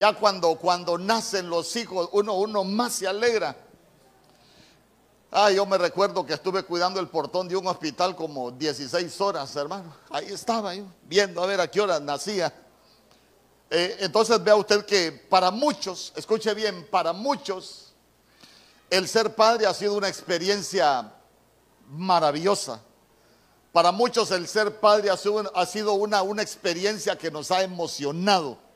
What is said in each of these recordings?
Ya cuando, cuando nacen los hijos, uno, uno más se alegra. Ah, yo me recuerdo que estuve cuidando el portón de un hospital como 16 horas, hermano. Ahí estaba yo, viendo a ver a qué hora nacía. Eh, entonces vea usted que para muchos, escuche bien, para muchos, el ser padre ha sido una experiencia maravillosa. Para muchos el ser padre ha sido, una, una experiencia que nos ha emocionado.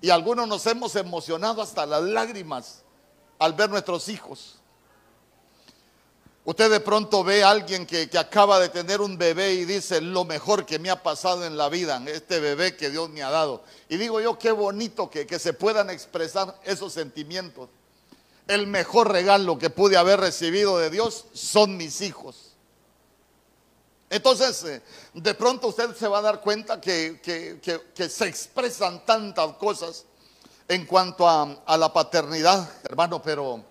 Y algunos nos hemos emocionado hasta las lágrimas al ver nuestros hijos. Usted de pronto ve a alguien que, acaba de tener un bebé y dice lo mejor que me ha pasado en la vida, este bebé que Dios me ha dado. Y digo yo, qué bonito que, que se puedan expresar esos sentimientos. El mejor regalo que pude haber recibido de Dios son mis hijos. Entonces, eh, de pronto usted se va a dar cuenta que, que se expresan tantas cosas en cuanto a, la paternidad, hermano, pero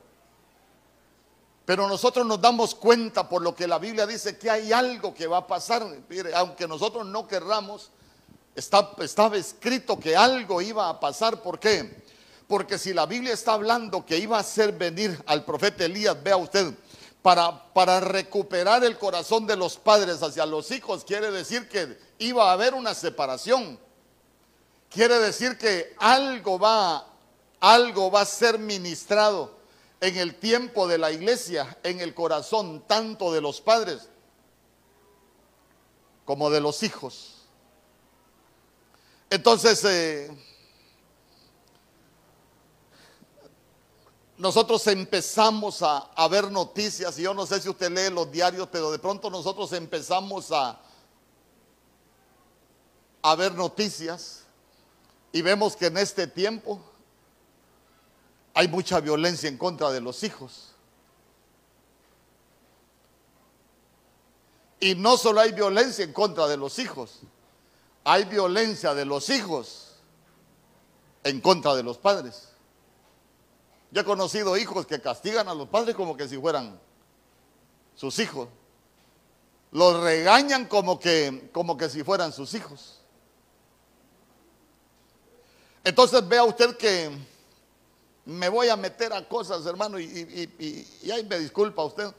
pero nosotros nos damos cuenta por lo que la Biblia dice que hay algo que va a pasar. aunque nosotros no querramos, está, estaba escrito que algo iba a pasar. ¿Por qué? Porque si la Biblia está hablando que iba a hacer venir al profeta Elías, vea usted, para, recuperar el corazón de los padres hacia los hijos, quiere decir que iba a haber una separación. Quiere decir que algo va, algo va a ser ministrado en el tiempo de la iglesia, en el corazón tanto de los padres como de los hijos. Entonces, eh, nosotros empezamos a, ver noticias, y yo no sé si usted lee los diarios, pero de pronto nosotros empezamos a, a ver noticias y vemos que en este tiempo hay mucha violencia en contra de los hijos. Y no solo hay violencia en contra de los hijos, hay violencia de los hijos en contra de los padres. Yo he conocido hijos que castigan a los padres como que si fueran sus hijos. Los regañan como que, como que si fueran sus hijos. Entonces vea usted que me voy a meter a cosas, hermano, y, y, ahí me disculpa usted.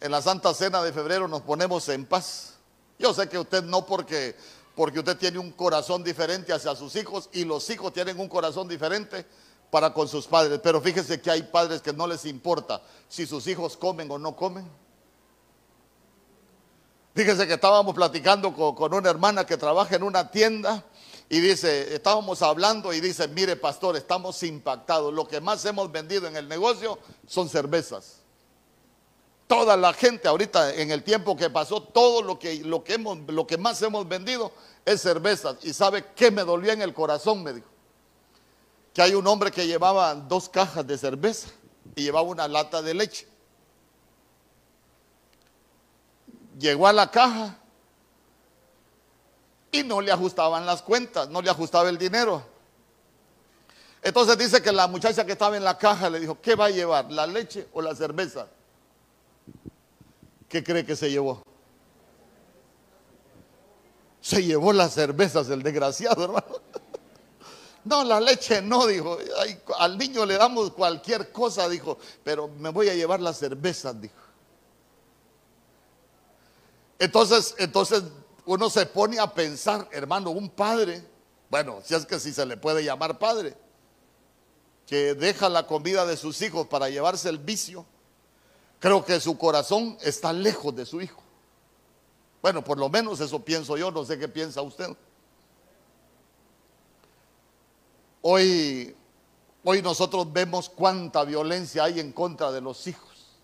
En la Santa Cena de febrero nos ponemos en paz. Yo sé que usted no porque, porque usted tiene un corazón diferente hacia sus hijos y los hijos tienen un corazón diferente para con sus padres. Pero fíjese que hay padres que no les importa si sus hijos comen o no comen. Fíjese que estábamos platicando con, una hermana que trabaja en una tienda y dice, estábamos hablando y dice, mire pastor, estamos impactados. Lo que más hemos vendido en el negocio son cervezas. Toda la gente ahorita en el tiempo que pasó, todo lo que, lo que, hemos, lo que más hemos vendido es cervezas. Y sabe qué me dolió en el corazón, me dijo. Que hay un hombre que llevaba dos cajas de cerveza y llevaba una lata de leche. Llegó a la caja y no le ajustaban las cuentas, no le ajustaba el dinero. Entonces dice que la muchacha que estaba en la caja le dijo, ¿qué va a llevar? ¿La leche o la cerveza? ¿Qué cree que se llevó? Se llevó las cervezas el desgraciado, hermano. No, la leche no, dijo. al niño le damos cualquier cosa, dijo, pero me voy a llevar las cervezas, dijo. Entonces, entonces uno se pone a pensar, hermano, un padre, bueno, si es que si se le puede llamar padre, que deja la comida de sus hijos para llevarse el vicio, creo que su corazón está lejos de su hijo. Bueno, por lo menos eso pienso yo, no sé qué piensa usted. Hoy, hoy nosotros vemos cuánta violencia hay en contra de los hijos.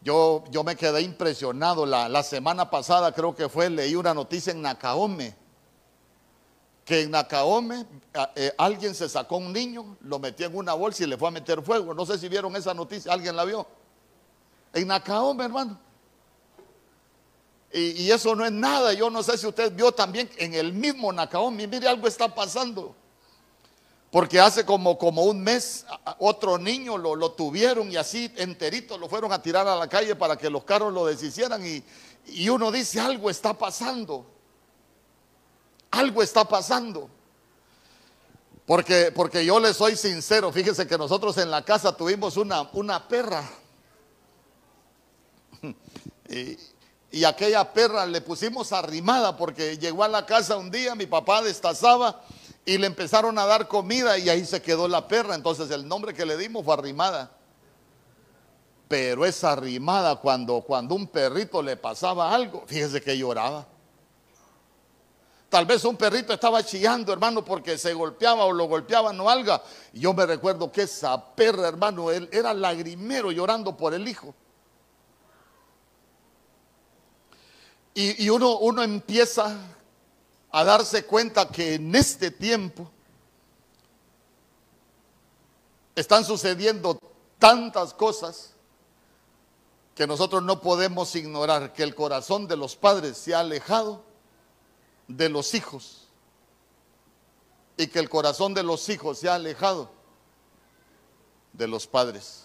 Yo, yo me quedé impresionado. La, semana pasada creo que fue, leí una noticia en Nakaome. Que en Nakaome eh, alguien se sacó un niño, lo metió en una bolsa y le fue a meter fuego. No sé si vieron esa noticia, alguien la vio. En Nakaome, hermano. Y, eso no es nada. Yo no sé si usted vio también en el mismo Nakaome. Mire, algo está pasando. Porque hace como, como un mes otro niño lo, lo, tuvieron y así enterito lo fueron a tirar a la calle para que los carros lo deshicieran y, y uno dice algo está pasando. Algo está pasando. Porque, porque yo le soy sincero, fíjese que nosotros en la casa tuvimos una, una perra. Y, y aquella perra le pusimos arrimada porque llegó a la casa un día, mi papá destazaba y le empezaron a dar comida y ahí se quedó la perra. Entonces el nombre que le dimos fue arrimada. Pero esa arrimada cuando, cuando un perrito le pasaba algo, fíjese que lloraba. Tal vez un perrito estaba chillando, hermano, porque se golpeaba o lo golpeaban o algo. Yo me recuerdo que esa perra, hermano, él era lagrimero llorando por el hijo. Y, uno, uno empieza a darse cuenta que en este tiempo están sucediendo tantas cosas que nosotros no podemos ignorar que el corazón de los padres se ha alejado de los hijos y que el corazón de los hijos se ha alejado de los padres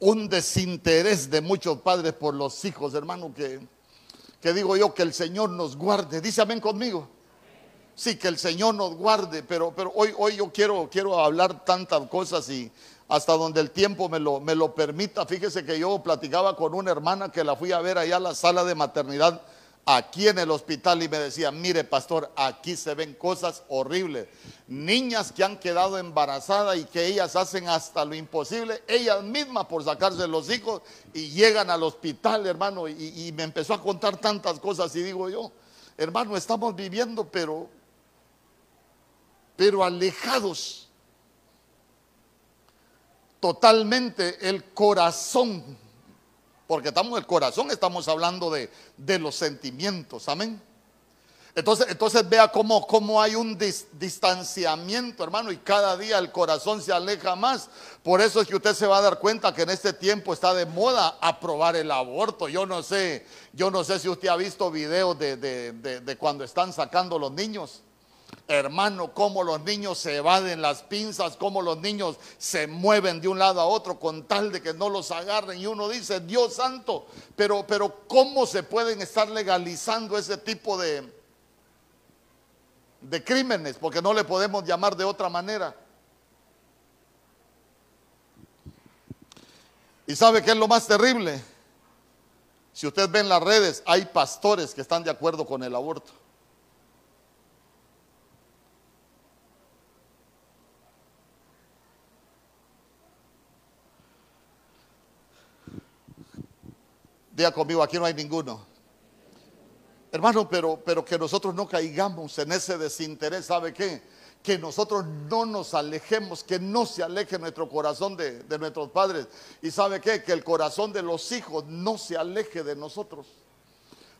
un desinterés de muchos padres por los hijos, hermano, que, que digo yo que el Señor nos guarde. Dice amén conmigo. Sí, que el Señor nos guarde, pero, pero hoy, hoy yo quiero, quiero hablar tantas cosas y hasta donde el tiempo me lo, me lo permita. Fíjese que yo platicaba con una hermana que la fui a ver allá a la sala de maternidad aquí en el hospital y me decía, mire pastor, aquí se ven cosas horribles. Niñas que han quedado embarazadas y que ellas hacen hasta lo imposible, ellas mismas por sacarse los hijos y llegan al hospital, hermano, y, me empezó a contar tantas cosas y digo yo, hermano, estamos viviendo pero, pero alejados totalmente el corazón porque estamos en el corazón, estamos hablando de, los sentimientos, amén. Entonces, entonces vea cómo, cómo hay un distanciamiento, hermano, y cada día el corazón se aleja más. Por eso es que usted se va a dar cuenta que en este tiempo está de moda aprobar el aborto. Yo no sé, yo no sé si usted ha visto videos de, de cuando están sacando los niños. Hermano, cómo los niños se evaden las pinzas, cómo los niños se mueven de un lado a otro con tal de que no los agarren. Y uno dice, Dios santo, pero, pero ¿cómo se pueden estar legalizando ese tipo de, de crímenes? Porque no le podemos llamar de otra manera. ¿Y sabe qué es lo más terrible? Si usted ve en las redes, hay pastores que están de acuerdo con el aborto. Diga conmigo, aquí no hay ninguno. Hermano, pero, pero que nosotros no caigamos en ese desinterés, ¿sabe qué? Que nosotros no nos alejemos, que no se aleje nuestro corazón de, de nuestros padres. Y ¿sabe qué? Que el corazón de los hijos no se aleje de nosotros.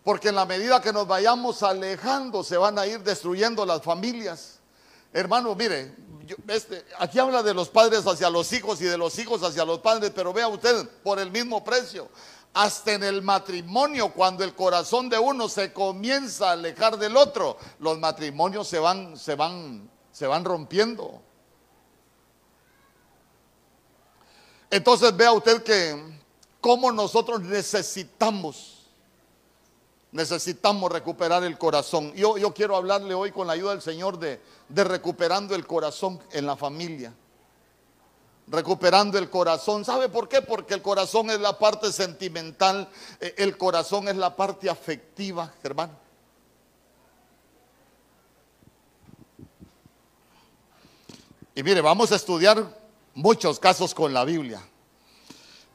Porque en la medida que nos vayamos alejando, se van a ir destruyendo las familias. Hermano, mire, este, aquí habla de los padres hacia los hijos y de los hijos hacia los padres, pero vea usted, por el mismo precio hasta en el matrimonio, cuando el corazón de uno se comienza a alejar del otro, los matrimonios se van, se van, se van rompiendo. Entonces vea usted que cómo nosotros necesitamos, necesitamos recuperar el corazón. Yo, yo quiero hablarle hoy con la ayuda del Señor de, de recuperando el corazón en la familia recuperando el corazón. ¿Sabe por qué? Porque el corazón es la parte sentimental, eh, el corazón es la parte afectiva, hermano. Y mire, vamos a estudiar muchos casos con la Biblia.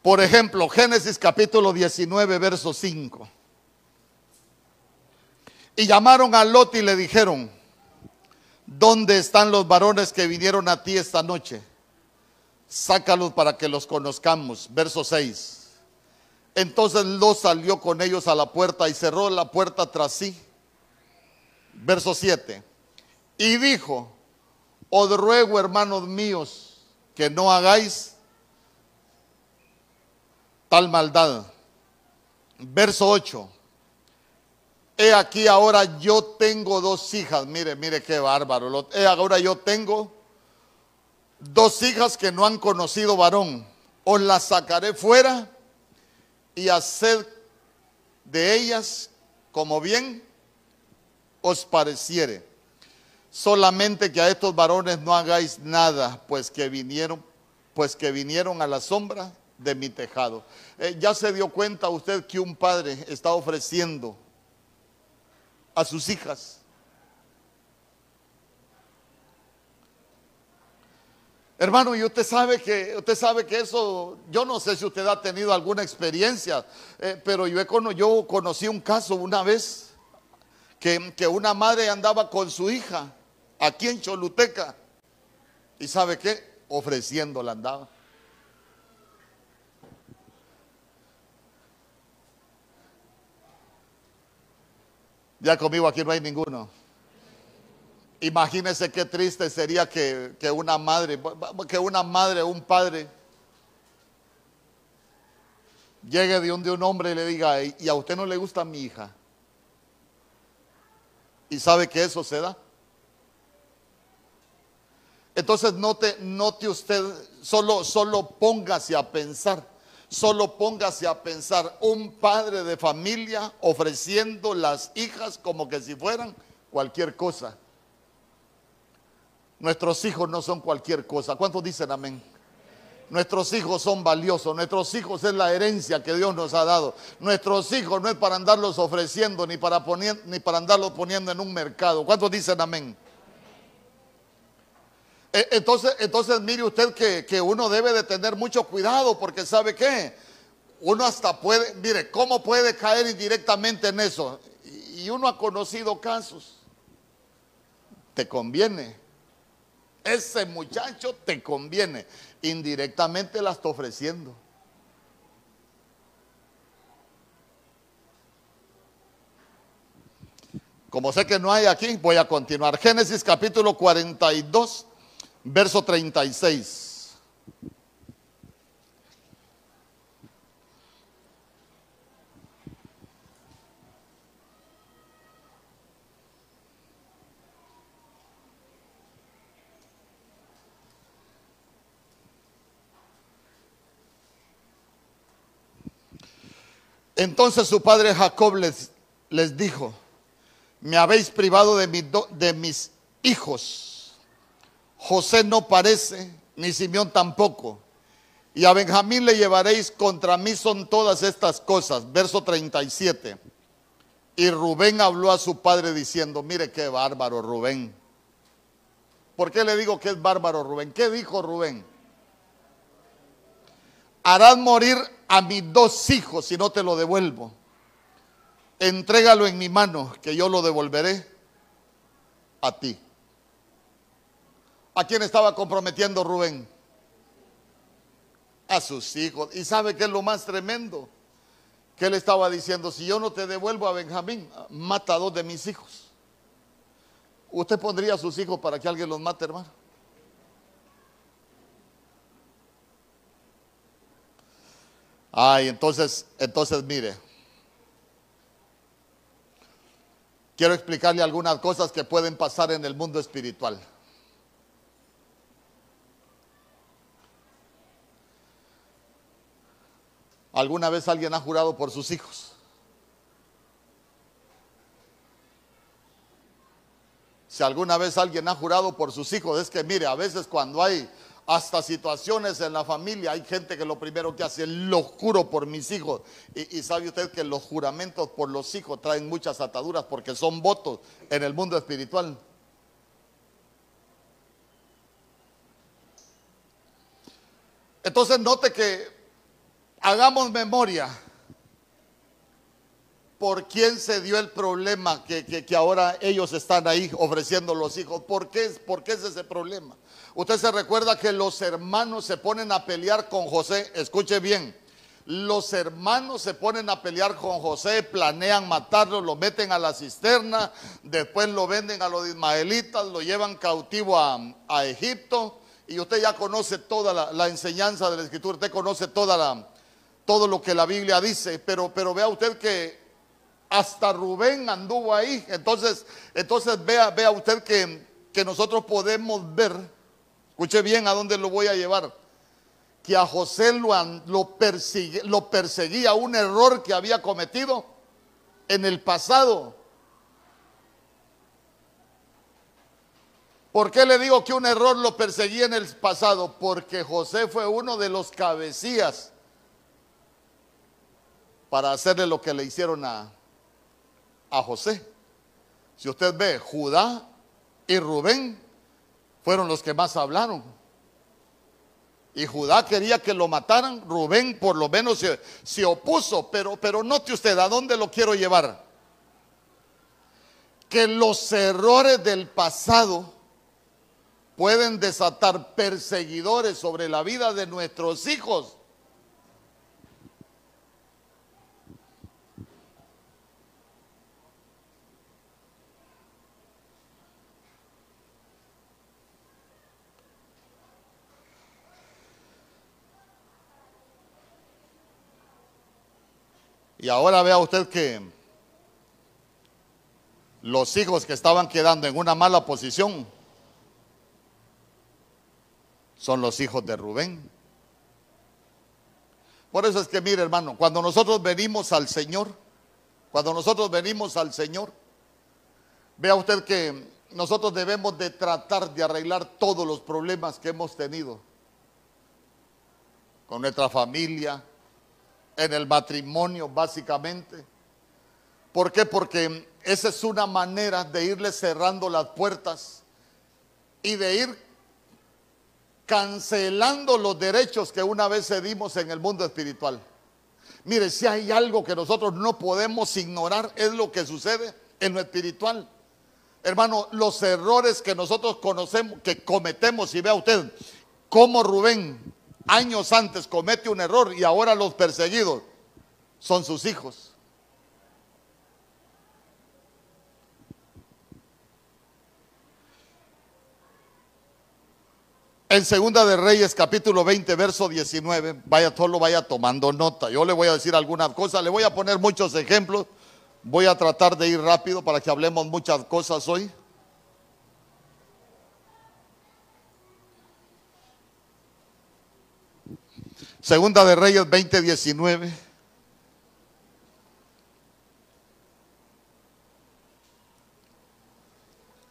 Por ejemplo, Génesis capítulo 19, verso 5. Y llamaron a Lot y le dijeron, ¿dónde están los varones que vinieron a ti esta noche? Sácalos para que los conozcamos. Verso 6. Entonces Lot salió con ellos a la puerta y cerró la puerta tras sí. Verso 7. Y dijo, os ruego, hermanos míos, que no hagáis tal maldad. Verso 8. He aquí ahora yo tengo dos hijas. Mire, mire qué bárbaro. He ahora yo tengo dos hijas que no han conocido varón, os las sacaré fuera y haced de ellas como bien os pareciere. solamente que a estos varones no hagáis nada, pues que vinieron, pues que vinieron a la sombra de mi tejado. Eh, ya se dio cuenta usted que un padre está ofreciendo a sus hijas. Hermano, y usted sabe que usted sabe que eso, yo no sé si usted ha tenido alguna experiencia, eh, pero yo, he, yo conocí un caso una vez que, que una madre andaba con su hija aquí en Choluteca y sabe qué, ofreciéndola andaba. Ya conmigo aquí no hay ninguno. Imagínese qué triste sería que, una madre, que una madre o un padre llegue de un, de un hombre y le diga, y a usted no le gusta mi hija. Y sabe que eso se da. Entonces note, note usted, solo, solo póngase a pensar Solo póngase a pensar un padre de familia ofreciendo las hijas como que si fueran cualquier cosa. Nuestros hijos no son cualquier cosa. ¿Cuántos dicen amén? Nuestros hijos son valiosos, nuestros hijos es la herencia que Dios nos ha dado. Nuestros hijos no es para andarlos ofreciendo ni para, ni para andarlos poniendo en un mercado. ¿Cuántos dicen amén? E, entonces, entonces mire usted que, uno debe de tener mucho cuidado porque sabe que uno hasta puede, mire, ¿cómo puede caer indirectamente en eso? Y uno ha conocido casos. Te conviene. Ese muchacho te conviene. Indirectamente la está ofreciendo. Como sé que no hay aquí, voy a continuar. Génesis capítulo 42 verso 36. Entonces su padre Jacob les, les dijo, me habéis privado de, de mis hijos José no parece, ni Simeón tampoco. Y a Benjamín le llevaréis, contra mí son todas estas cosas. Verso 37. Y Rubén habló a su padre diciendo, mire qué bárbaro Rubén. ¿Por qué le digo que es bárbaro Rubén? ¿Qué dijo Rubén? Harás morir a mis dos hijos si no te lo devuelvo. Entrégalo en mi mano, que yo lo devolveré a ti. ¿A quién estaba comprometiendo Rubén? A sus hijos. ¿Y sabe qué es lo más tremendo? Que él estaba diciendo, si yo no te devuelvo a Benjamín, mata a dos de mis hijos. ¿Usted pondría a sus hijos para que alguien los mate, hermano? Ay, entonces, entonces mire. Quiero explicarle algunas cosas que pueden pasar en el mundo espiritual. ¿Alguna vez alguien ha jurado por sus hijos? Si alguna vez alguien ha jurado por sus hijos, es que mire, a veces cuando hay hasta situaciones en la familia, hay gente que lo primero que hace, lo juro por mis hijos. Y, y, sabe usted que los juramentos por los hijos traen muchas ataduras porque son votos en el mundo espiritual. Entonces note que hagamos memoria por quién se dio el problema que, ahora ellos están ahí ofreciendo los hijos. ¿Por qué, ¿Por qué es ese problema? Usted se recuerda que los hermanos se ponen a pelear con José. Escuche bien. Los hermanos se ponen a pelear con José, planean matarlo, lo meten a la cisterna, después lo venden a los ismaelitas, lo llevan cautivo a, Egipto. Y usted ya conoce toda la, la enseñanza de la escritura, usted conoce toda la, todo lo que la Biblia dice, pero, pero vea usted que hasta Rubén anduvo ahí. Entonces, entonces vea, vea usted que, que nosotros podemos ver, escuche bien a dónde lo voy a llevar, que a José lo, lo, lo perseguía un error que había cometido en el pasado. ¿Por qué le digo que un error lo perseguía en el pasado? Porque José fue uno de los cabecillas para hacerle lo que le hicieron a, a José. Si usted ve, Judá y Rubén fueron los que más hablaron. Y Judá quería que lo mataran, Rubén por lo menos se, se, opuso, pero, pero note usted, ¿a dónde lo quiero llevar? Que los errores del pasado pueden desatar perseguidores sobre la vida de nuestros hijos. Y ahora vea usted que los hijos que estaban quedando en una mala posición son los hijos de Rubén. Por eso es que, mire hermano, cuando nosotros venimos al Señor, cuando nosotros venimos al Señor, vea usted que nosotros debemos de tratar de arreglar todos los problemas que hemos tenido con nuestra familia, en el matrimonio básicamente. ¿Por qué? Porque esa es una manera de irle cerrando las puertas y de ir cancelando los derechos que una vez cedimos en el mundo espiritual. Mire, si hay algo que nosotros no podemos ignorar es lo que sucede en lo espiritual. Hermano, los errores que nosotros conocemos, que cometemos, y vea usted cómo Rubén años antes comete un error y ahora los perseguidos son sus hijos. En Segunda de Reyes, capítulo 20, verso 19, vaya, solo vaya tomando nota. Yo le voy a decir algunas cosas, le voy a poner muchos ejemplos. Voy a tratar de ir rápido para que hablemos muchas cosas hoy. Segunda de Reyes 20, 19.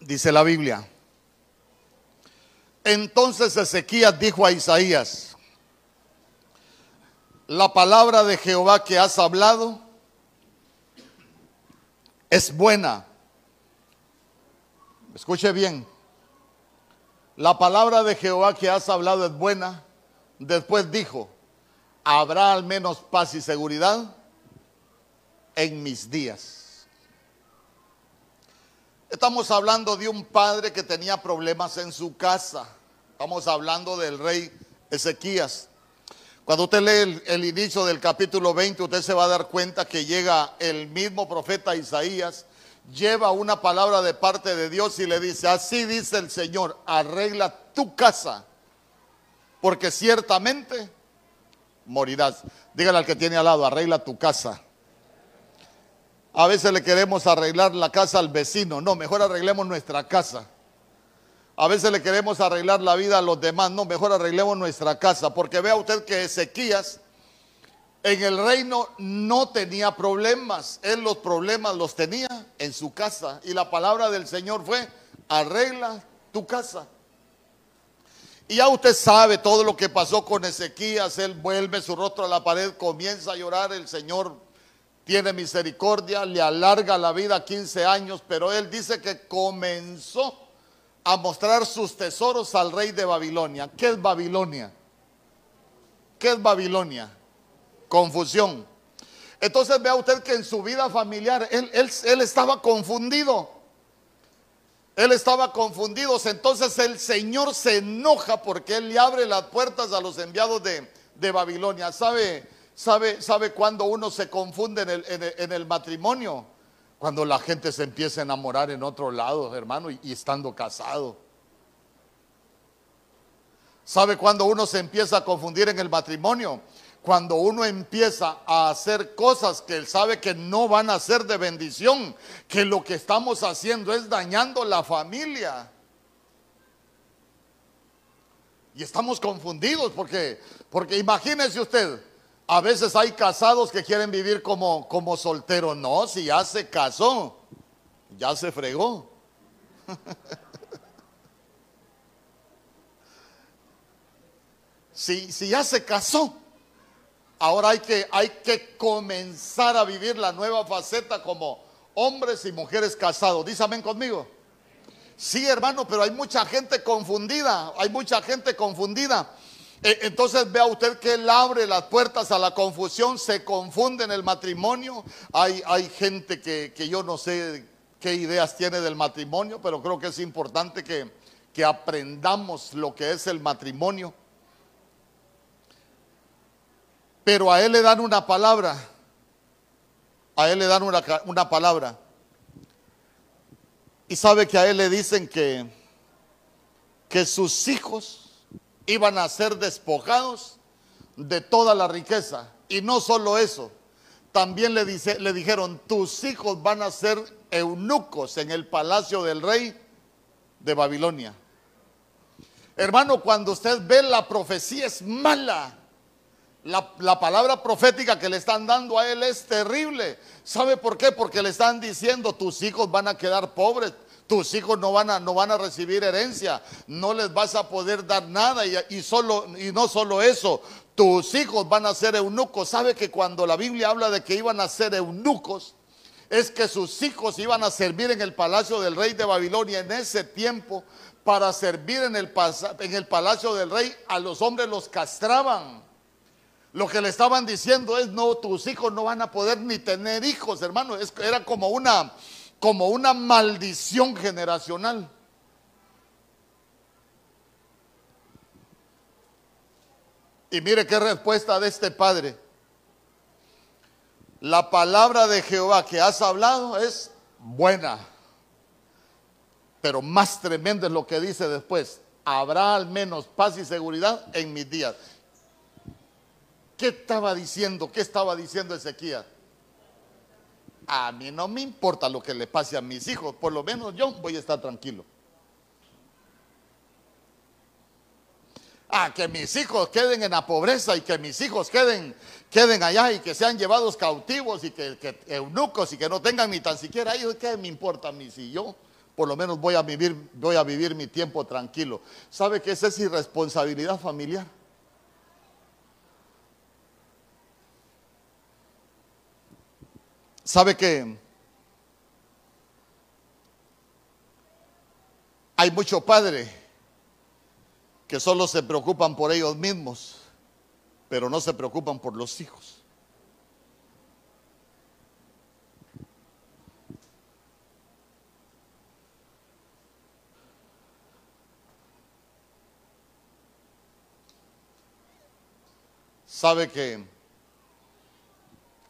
Dice la Biblia. Entonces Ezequías dijo a Isaías, la palabra de Jehová que has hablado es buena. Escuche bien. La palabra de Jehová que has hablado es buena. Después dijo, habrá al menos paz y seguridad en mis días. Estamos hablando de un padre que tenía problemas en su casa. Estamos hablando del rey Ezequías. Cuando usted lee el, el, inicio del capítulo 20, usted se va a dar cuenta que llega el mismo profeta Isaías, lleva una palabra de parte de Dios y le dice, así dice el Señor, arregla tu casa, porque ciertamente morirás. Dígale al que tiene al lado, arregla tu casa. A veces le queremos arreglar la casa al vecino. No, mejor arreglemos nuestra casa. A veces le queremos arreglar la vida a los demás. No, mejor arreglemos nuestra casa. Porque vea usted que Ezequías en el reino no tenía problemas. Él los problemas los tenía en su casa. Y la palabra del Señor fue, arregla tu casa. Y ya usted sabe todo lo que pasó con Ezequías. Él vuelve su rostro a la pared, comienza a llorar. El Señor tiene misericordia, le alarga la vida 15 años, pero él dice que comenzó a mostrar sus tesoros al rey de Babilonia. ¿Qué es Babilonia? ¿Qué es Babilonia? Confusión. Entonces vea usted que en su vida familiar él, él, él estaba confundido. Él estaba confundido. Entonces el Señor se enoja porque él le abre las puertas a los enviados de, de Babilonia. ¿Sabe? ¿Sabe, sabe cuando uno se confunde en el, en, el, matrimonio? Cuando la gente se empieza a enamorar en otro lado, hermano, y, y estando casado. ¿Sabe cuando uno se empieza a confundir en el matrimonio? cuando uno empieza a hacer cosas que él sabe que no van a ser de bendición, que lo que estamos haciendo es dañando la familia. Y estamos confundidos porque, porque imagínese usted, a veces hay casados que quieren vivir como, como solteros. No, si ya se casó, ya se fregó. si, si ya se casó, ahora hay que, hay que comenzar a vivir la nueva faceta como hombres y mujeres casados. Dísame conmigo. Sí, hermano, pero hay mucha gente confundida, hay mucha gente confundida. E, entonces vea usted que él abre las puertas a la confusión, se confunde en el matrimonio. Hay, hay gente que, que yo no sé qué ideas tiene del matrimonio, pero creo que es importante que, que aprendamos lo que es el matrimonio. Pero a él le dan una palabra, a él le dan una, palabra. Y sabe que a él le dicen que, que sus hijos iban a ser despojados de toda la riqueza. Y no solo eso, también le, dice, le dijeron, tus hijos van a ser eunucos en el palacio del rey de Babilonia. Hermano, cuando usted ve la profecía es mala. La, la, palabra profética que le están dando a él es terrible. ¿Sabe por qué? Porque le están diciendo, tus hijos van a quedar pobres, tus hijos no van a, no van a recibir herencia, no les vas a poder dar nada y, solo, y no solo eso, tus hijos van a ser eunucos. ¿Sabe que cuando la Biblia habla de que iban a ser eunucos, es que sus hijos iban a servir en el palacio del rey de Babilonia en ese tiempo? Para servir en el, en el palacio del rey, a los hombres los castraban. Lo que le estaban diciendo es, no, tus hijos no van a poder ni tener hijos, hermano. Era como una, como una maldición generacional. Y mire qué respuesta de este padre. La palabra de Jehová que has hablado es buena, pero más tremenda es lo que dice después. Habrá al menos paz y seguridad en mis días. ¿Qué estaba diciendo? ¿Qué estaba diciendo Ezequiel? A mí no me importa lo que le pase a mis hijos, por lo menos yo voy a estar tranquilo. Ah, que mis hijos queden en la pobreza y que mis hijos queden, queden allá y que sean llevados cautivos y que, eunucos y que no tengan ni tan siquiera ellos, ¿qué me importa a mí si yo por lo menos voy a vivir, voy a vivir mi tiempo tranquilo? ¿Sabe que esa es irresponsabilidad familiar? ¿Sabe que hay muchos padres que solo se preocupan por ellos mismos, pero no se preocupan por los hijos? sabe que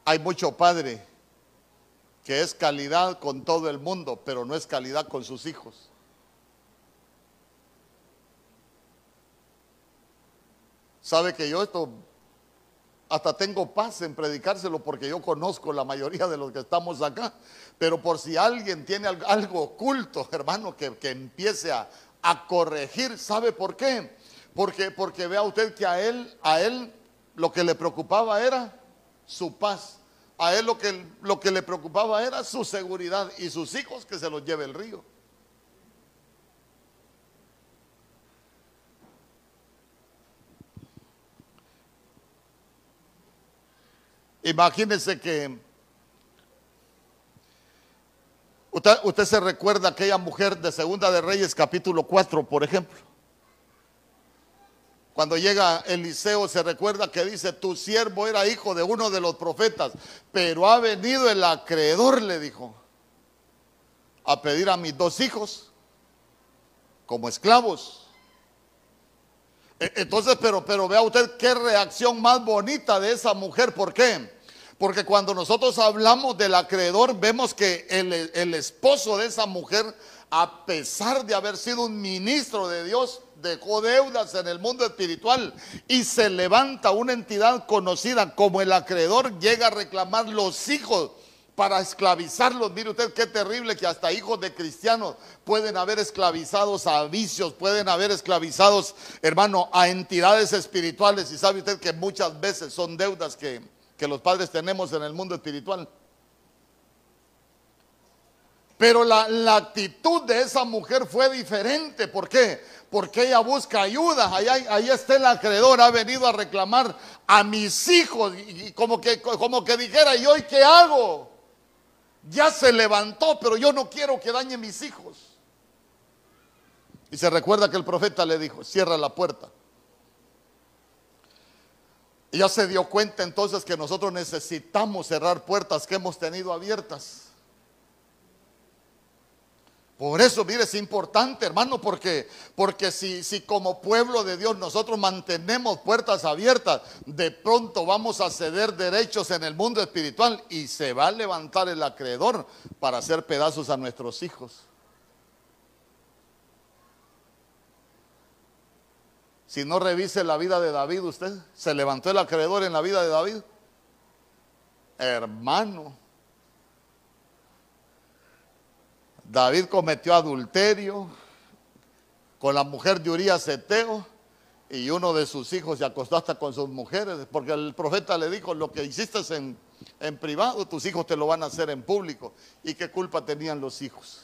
hay mucho padre que es calidad con todo el mundo, pero no es calidad con sus hijos. Sabe que yo esto hasta tengo paz en predicárselo porque yo conozco la mayoría de los que estamos acá. Pero por si alguien tiene algo oculto, hermano, que, empiece a, a, corregir, ¿sabe por qué? Porque, porque vea usted que a él, a él lo que le preocupaba era su paz. A él lo que, lo que le preocupaba era su seguridad y sus hijos que se los lleve el río. Imagínense que usted, usted, se recuerda aquella mujer de Segunda de Reyes capítulo 4, por ejemplo. Cuando llega Eliseo se recuerda que dice, tu siervo era hijo de uno de los profetas, pero ha venido el acreedor, le dijo, a pedir a mis dos hijos como esclavos. E, entonces, pero, pero vea usted qué reacción más bonita de esa mujer. ¿Por qué? Porque cuando nosotros hablamos del acreedor, vemos que el, el esposo de esa mujer, a pesar de haber sido un ministro de Dios, dejó deudas en el mundo espiritual y se levanta una entidad conocida como el acreedor, llega a reclamar los hijos para esclavizarlos. Mire usted qué terrible que hasta hijos de cristianos pueden haber esclavizados a vicios, pueden haber esclavizados, hermano, a entidades espirituales. Y sabe usted que muchas veces son deudas que, que los padres tenemos en el mundo espiritual. Pero la, la actitud de esa mujer fue diferente. ¿Por qué? Porque ella busca ayuda. Ahí, ahí está el acreedor, ha venido a reclamar a mis hijos. Y como que, como que dijera, ¿y hoy qué hago? Ya se levantó, pero yo no quiero que dañe mis hijos. Y se recuerda que el profeta le dijo, cierra la puerta. Y ya se dio cuenta entonces que nosotros necesitamos cerrar puertas que hemos tenido abiertas. Por eso, mire, es importante, hermano, porque, porque si, si como pueblo de Dios nosotros mantenemos puertas abiertas, de pronto vamos a ceder derechos en el mundo espiritual y se va a levantar el acreedor para hacer pedazos a nuestros hijos. Si no revise la vida de David, usted se levantó el acreedor en la vida de David. Hermano, David cometió adulterio con la mujer de Urias Eteo y uno de sus hijos se acostó hasta con sus mujeres, porque el profeta le dijo, lo que hiciste en, en privado, tus hijos te lo van a hacer en público. ¿Y qué culpa tenían los hijos?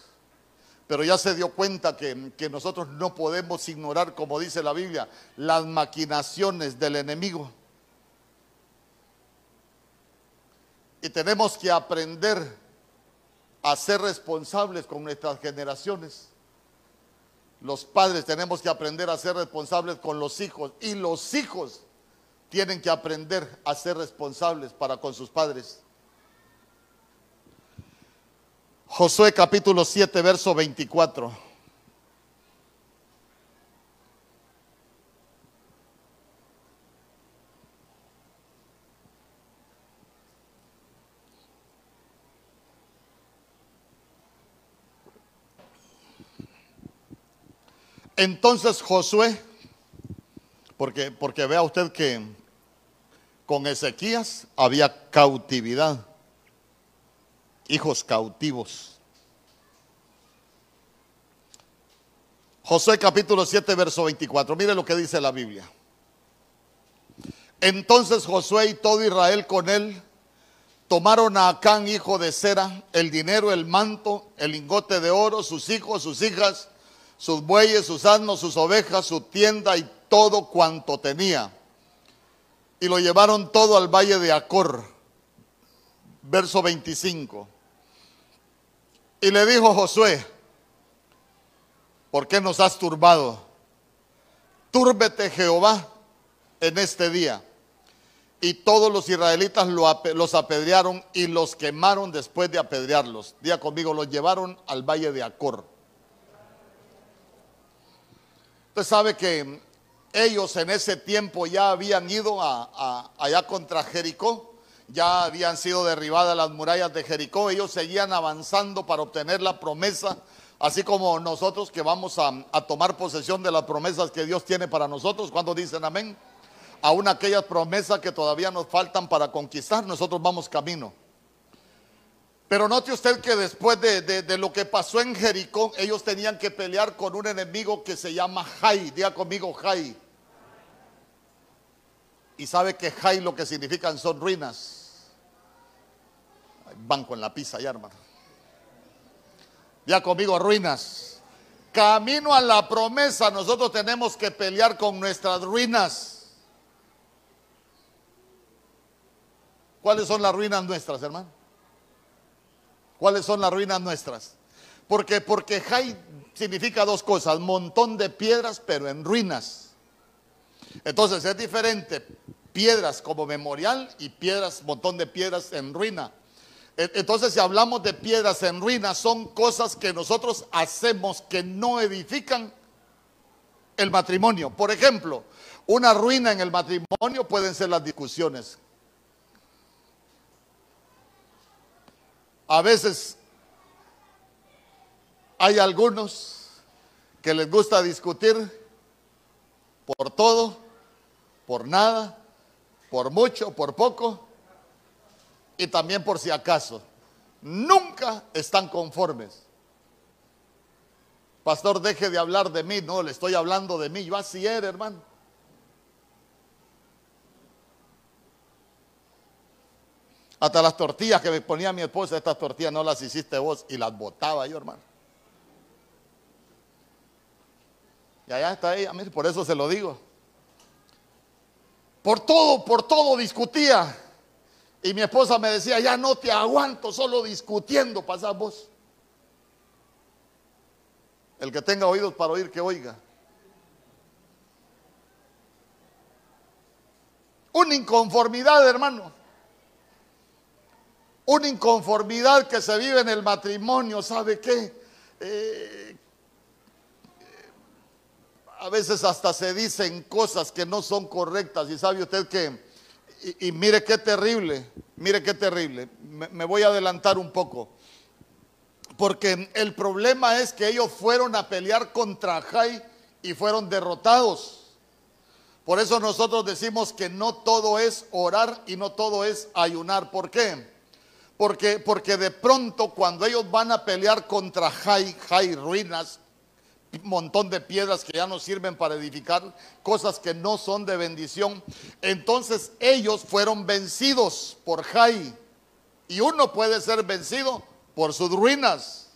Pero ya se dio cuenta que, que nosotros no podemos ignorar, como dice la Biblia, las maquinaciones del enemigo. Y tenemos que aprender a ser responsables con nuestras generaciones. Los padres tenemos que aprender a ser responsables con los hijos y los hijos tienen que aprender a ser responsables para con sus padres. Josué capítulo 7, verso 24. Entonces Josué, porque, porque vea usted que con Ezequías había cautividad, hijos cautivos. Josué capítulo 7, verso 24. Mire lo que dice la Biblia. Entonces Josué y todo Israel con él tomaron a Acán, hijo de Sera, el dinero, el manto, el lingote de oro, sus hijos, sus hijas, sus bueyes, sus asnos, sus ovejas, su tienda y todo cuanto tenía. Y lo llevaron todo al valle de Acor. Verso 25. Y le dijo Josué, ¿por qué nos has turbado? Túrbete Jehová en este día. Y todos los israelitas los apedrearon y los quemaron después de apedrearlos. Día conmigo, los llevaron al valle de Acor. Usted sabe que ellos en ese tiempo ya habían ido allá contra Jericó, ya habían sido derribadas las murallas de Jericó, ellos seguían avanzando para obtener la promesa, así como nosotros que vamos a, a tomar posesión de las promesas que Dios tiene para nosotros, cuando dicen amén, aún aquellas promesas que todavía nos faltan para conquistar, nosotros vamos camino. Pero note usted que después de, lo que pasó en Jericó, ellos tenían que pelear con un enemigo que se llama Jai. Diga conmigo Jai. Y sabe que Jai lo que significan son ruinas. Banco en la pizza ya, hermano. Diga conmigo ruinas. Camino a la promesa, nosotros tenemos que pelear con nuestras ruinas. ¿Cuáles son las ruinas nuestras, hermano? ¿Cuáles son las ruinas nuestras? Porque, porque Jai significa dos cosas, montón de piedras, pero en ruinas. Entonces es diferente piedras como memorial y piedras, montón de piedras en ruina. E, entonces si hablamos de piedras en ruinas, son cosas que nosotros hacemos que no edifican el matrimonio. Por ejemplo, una ruina en el matrimonio pueden ser las discusiones. A veces hay algunos que les gusta discutir por todo, por nada, por mucho, por poco y también por si acaso. Nunca están conformes. Pastor, deje de hablar de mí. No, le estoy hablando de mí. Yo así era, hermano. Hasta las tortillas que me ponía mi esposa, estas tortillas no las hiciste vos y las botaba yo, hermano. Y allá está ella, mire, por eso se lo digo. Por todo, por todo discutía. Y mi esposa me decía, ya no te aguanto, solo discutiendo pasás vos. El que tenga oídos para oír, que oiga. Una inconformidad, hermano. Una inconformidad que se vive en el matrimonio, ¿sabe qué? Eh, a veces hasta se dicen cosas que no son correctas y sabe usted que, y, mire qué terrible, mire qué terrible, me, voy a adelantar un poco, porque el problema es que ellos fueron a pelear contra Jai y fueron derrotados. Por eso nosotros decimos que no todo es orar y no todo es ayunar. ¿Por qué? Porque, porque de pronto cuando ellos van a pelear contra Jai, Jai ruinas, montón de piedras que ya no sirven para edificar, cosas que no son de bendición. Entonces ellos fueron vencidos por Jai. Y uno puede ser vencido por sus ruinas.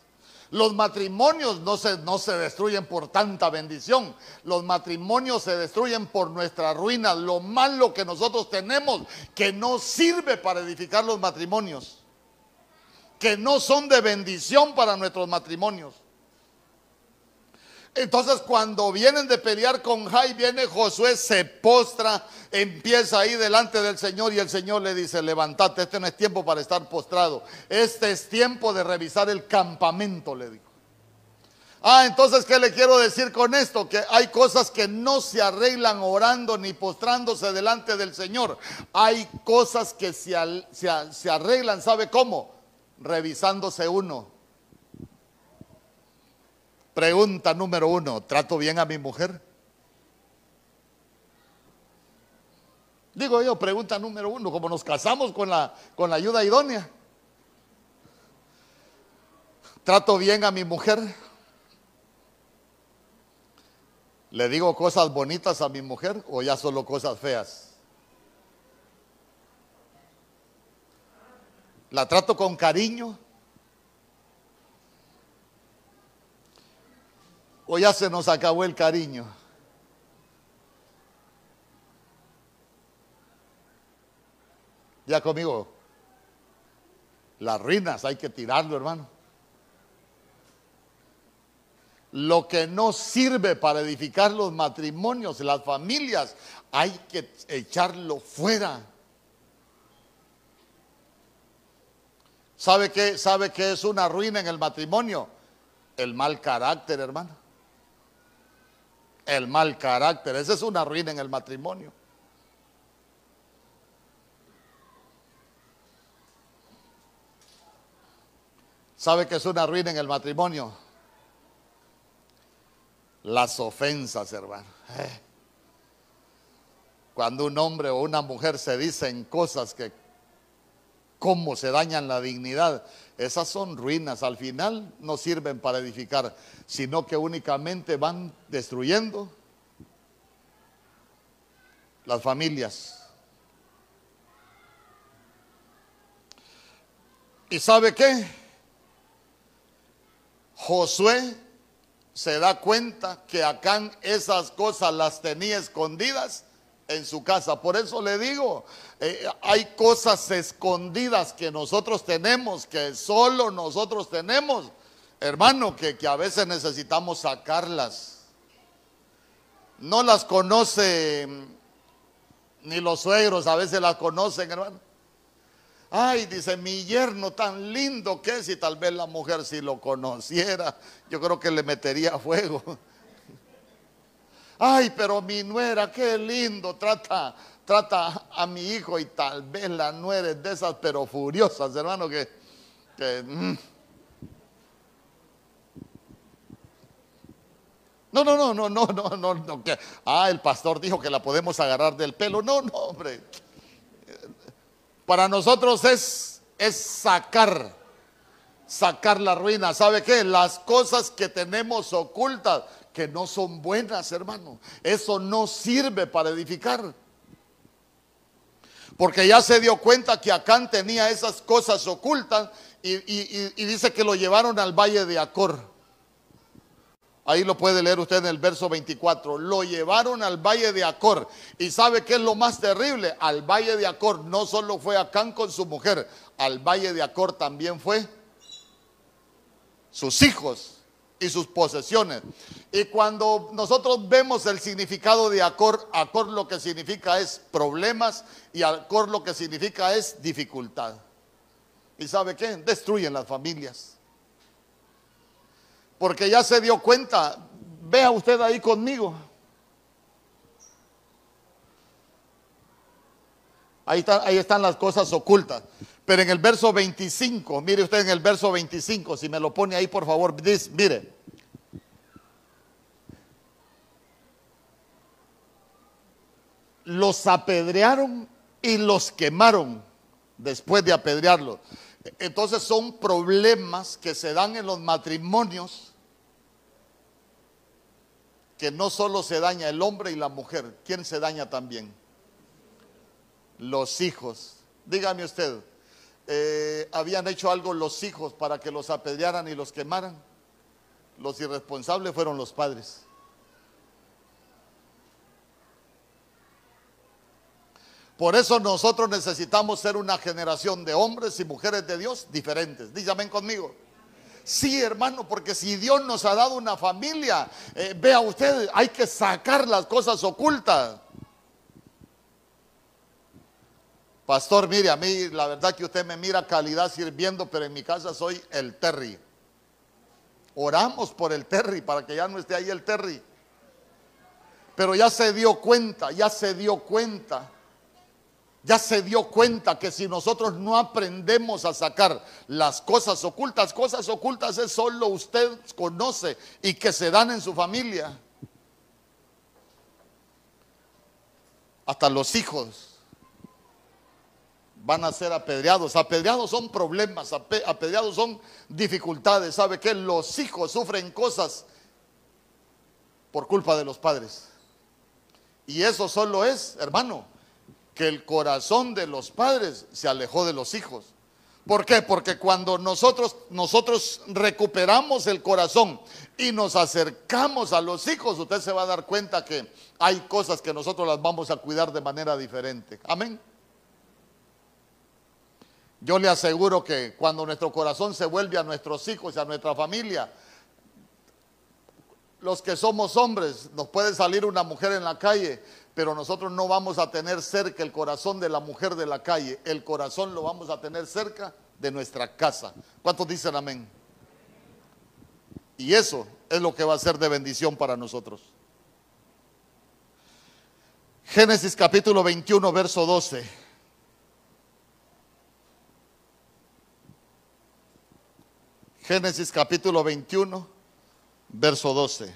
Los matrimonios no se, no se destruyen por tanta bendición. Los matrimonios se destruyen por nuestra ruina. Lo malo que nosotros tenemos que no sirve para edificar los matrimonios. Que no son de bendición para nuestros matrimonios. Entonces cuando vienen de pelear con Jai, viene Josué, se postra, empieza ahí delante del Señor y el Señor le dice, levántate, este no es tiempo para estar postrado, este es tiempo de revisar el campamento, le dijo. Ah, entonces, ¿qué le quiero decir con esto? Que hay cosas que no se arreglan orando ni postrándose delante del Señor. Hay cosas que se, se arreglan, ¿sabe cómo? Revisándose uno Pregunta número uno, ¿trato bien a mi mujer? Digo yo, pregunta número uno, como nos casamos con la, con la ayuda idónea. ¿Trato bien a mi mujer? ¿Le digo cosas bonitas a mi mujer o ya solo cosas feas? ¿La trato con cariño? o ya se nos acabó el cariño. Ya conmigo, las ruinas hay que tirarlo, hermano. Lo que no sirve para edificar los matrimonios, las familias, hay que echarlo fuera. ¿Sabe qué, ¿Sabe es una ruina en el matrimonio? El mal carácter, hermano el mal carácter. Esa es una ruina en el matrimonio. ¿Sabe que es una ruina en el matrimonio? Las ofensas, hermano. Eh. Cuando un hombre o una mujer se dicen cosas que cómo se dañan la dignidad. Esas son ruinas, al final no sirven para edificar, sino que únicamente van destruyendo las familias. ¿Y sabe qué? Josué se da cuenta que Acán esas cosas las tenía escondidas en su casa. Por eso le digo, eh, hay cosas escondidas que nosotros tenemos, que solo nosotros tenemos, hermano, que, que a veces necesitamos sacarlas. No las conoce mm, ni los suegros, a veces las conocen, hermano. Ay, dice, mi yerno tan lindo que es, y tal vez la mujer si lo conociera, yo creo que le metería fuego. Ay, pero mi nuera, qué lindo, trata, trata a mi hijo y tal vez la nuera es de esas, pero furiosas, hermano, que... Mm. No, no, no, no, no, no, no, no, que, ah, el pastor dijo que la podemos agarrar del pelo. No, no, hombre. Para nosotros es, es sacar, sacar la ruina. ¿Sabe qué? Las cosas que tenemos ocultas que no son buenas, hermano. Eso no sirve para edificar. Porque ya se dio cuenta que Acán tenía esas cosas ocultas y, y dice que lo llevaron al valle de Acor. Ahí lo puede leer usted en el verso 24. Lo llevaron al valle de Acor. ¿Y sabe qué es lo más terrible? Al valle de Acor no solo fue Acán con su mujer, al valle de Acor también fue sus hijos y sus posesiones. Y cuando nosotros vemos el significado de Acor, Acor lo que significa es problemas y Acor lo que significa es dificultad. ¿Y sabe qué? Destruyen las familias porque ya se dio cuenta. Vea usted ahí conmigo. Ahí, ahí están las cosas ocultas. Pero en el verso 25, mire usted en el verso 25, si me lo pone ahí por favor, dice, mire. Los apedrearon y los quemaron después de apedrearlos. Entonces son problemas que se dan en los matrimonios que no solo se daña el hombre y la mujer, ¿quién se daña también? Los hijos. Dígame usted, eh, ¿habían hecho algo los hijos para que los apedrearan y los quemaran? Los irresponsables fueron los padres. Por eso nosotros necesitamos ser una generación de hombres y mujeres de Dios diferentes. Dígame conmigo. Sí, hermano, porque si Dios nos ha dado una familia, eh, vea usted, hay que sacar las cosas ocultas. Pastor, mire, a mí la verdad que usted me mira calidad sirviendo, pero en mi casa soy el Terry. Oramos por el Terry para que ya no esté ahí el Terry. Pero ya se dio cuenta, ya se dio cuenta ya se dio cuenta que si nosotros no aprendemos a sacar las cosas ocultas, cosas ocultas es solo usted conoce y que se dan en su familia. Hasta los hijos van a ser apedreados. Apedreados son problemas, apedreados son dificultades. ¿Sabe qué? Los hijos sufren cosas por culpa de los padres. Y eso solo es, hermano, que el corazón de los padres se alejó de los hijos. ¿Por qué? Porque cuando nosotros, nosotros recuperamos el corazón y nos acercamos a los hijos, usted se va a dar cuenta que hay cosas que nosotros las vamos a cuidar de manera diferente. Amén. Yo le aseguro que cuando nuestro corazón se vuelve a nuestros hijos y a nuestra familia, los que somos hombres, nos puede salir una mujer en la calle pero nosotros no vamos a tener cerca el corazón de la mujer de la calle, el corazón lo vamos a tener cerca de nuestra casa. ¿Cuántos dicen amén? Y eso es lo que va a ser de bendición para nosotros. Génesis capítulo 21, verso 12. Génesis capítulo 21, verso 12.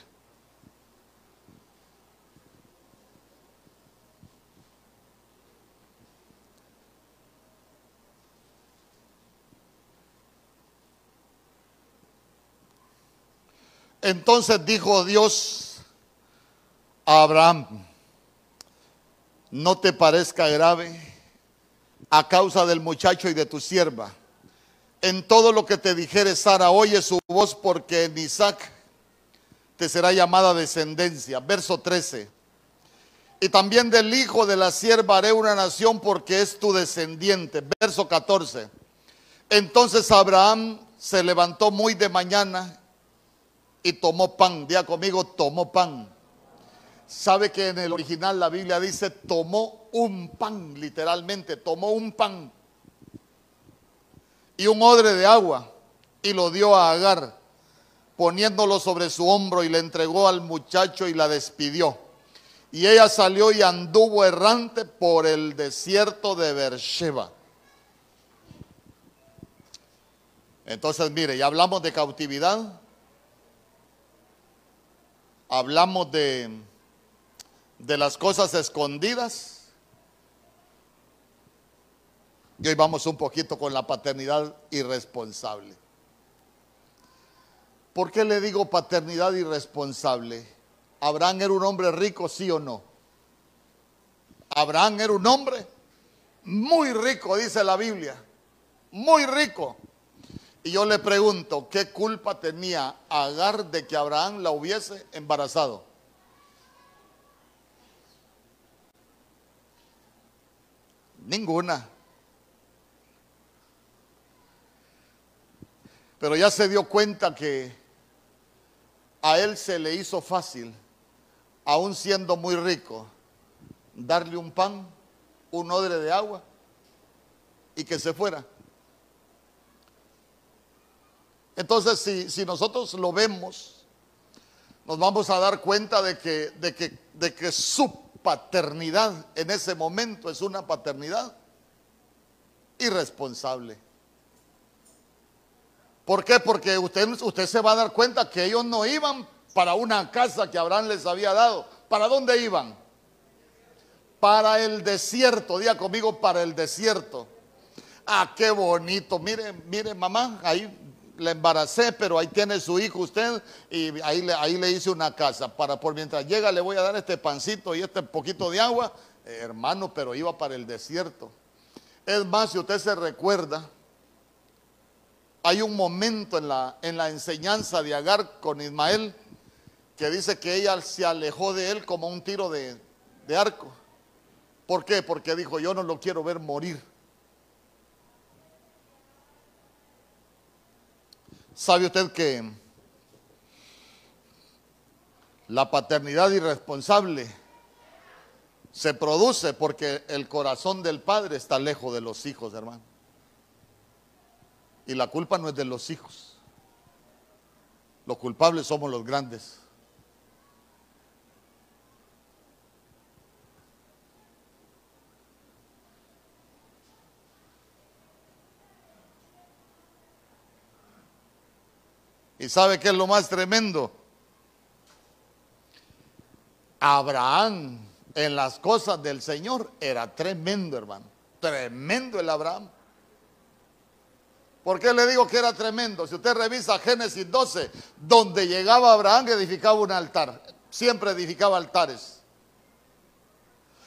Entonces dijo Dios a Abraham, no te parezca grave a causa del muchacho y de tu sierva. En todo lo que te dijere Sara, oye su voz porque en Isaac te será llamada descendencia. Verso 13. Y también del hijo de la sierva haré una nación porque es tu descendiente. Verso 14. Entonces Abraham se levantó muy de mañana y tomó pan. Día conmigo, tomó pan. Sabe que en el original la Biblia dice tomó un pan, literalmente, tomó un pan y un odre de agua y lo dio a Agar, poniéndolo sobre su hombro y le entregó al muchacho y la despidió. Y ella salió y anduvo errante por el desierto de Beersheba. Entonces, mire, ya hablamos de cautividad, hablamos de, de las cosas escondidas. Y hoy vamos un poquito con la paternidad irresponsable. ¿Por qué le digo paternidad irresponsable? ¿Abraham era un hombre rico, sí o no? Abraham era un hombre muy rico, dice la Biblia, muy rico. Y yo le pregunto, ¿qué culpa tenía Agar de que Abraham la hubiese embarazado? Ninguna. Pero ya se dio cuenta que a él se le hizo fácil, aún siendo muy rico, darle un pan, un odre de agua y que se fuera. Entonces, si, si, nosotros lo vemos, nos vamos a dar cuenta de que, de, que, de que su paternidad en ese momento es una paternidad irresponsable. ¿Por qué? Porque usted, usted se va a dar cuenta que ellos no iban para una casa que Abraham les había dado. ¿Para dónde iban? Para el desierto. Diga conmigo, para el desierto. Ah, qué bonito. Mire, mire, mamá, ahí le embaracé, pero ahí tiene su hijo usted y ahí le, ahí le hice una casa. Para por mientras llega le voy a dar este pancito y este poquito de agua. Eh, hermano, pero iba para el desierto. Es más, si usted se recuerda, hay un momento en la, en la enseñanza de Agar con Ismael que dice que ella se alejó de él como un tiro de, de arco. ¿Por qué? Porque dijo, yo no lo quiero ver morir. ¿Sabe usted que la paternidad irresponsable se produce porque el corazón del padre está lejos de los hijos, hermano? Y la culpa no es de los hijos. Los culpables somos los grandes. ¿Y sabe qué es lo más tremendo? Abraham en las cosas del Señor era tremendo, hermano. Tremendo el Abraham. ¿Por qué le digo que era tremendo? Si usted revisa Génesis 12, donde llegaba Abraham edificaba un altar. Siempre edificaba altares.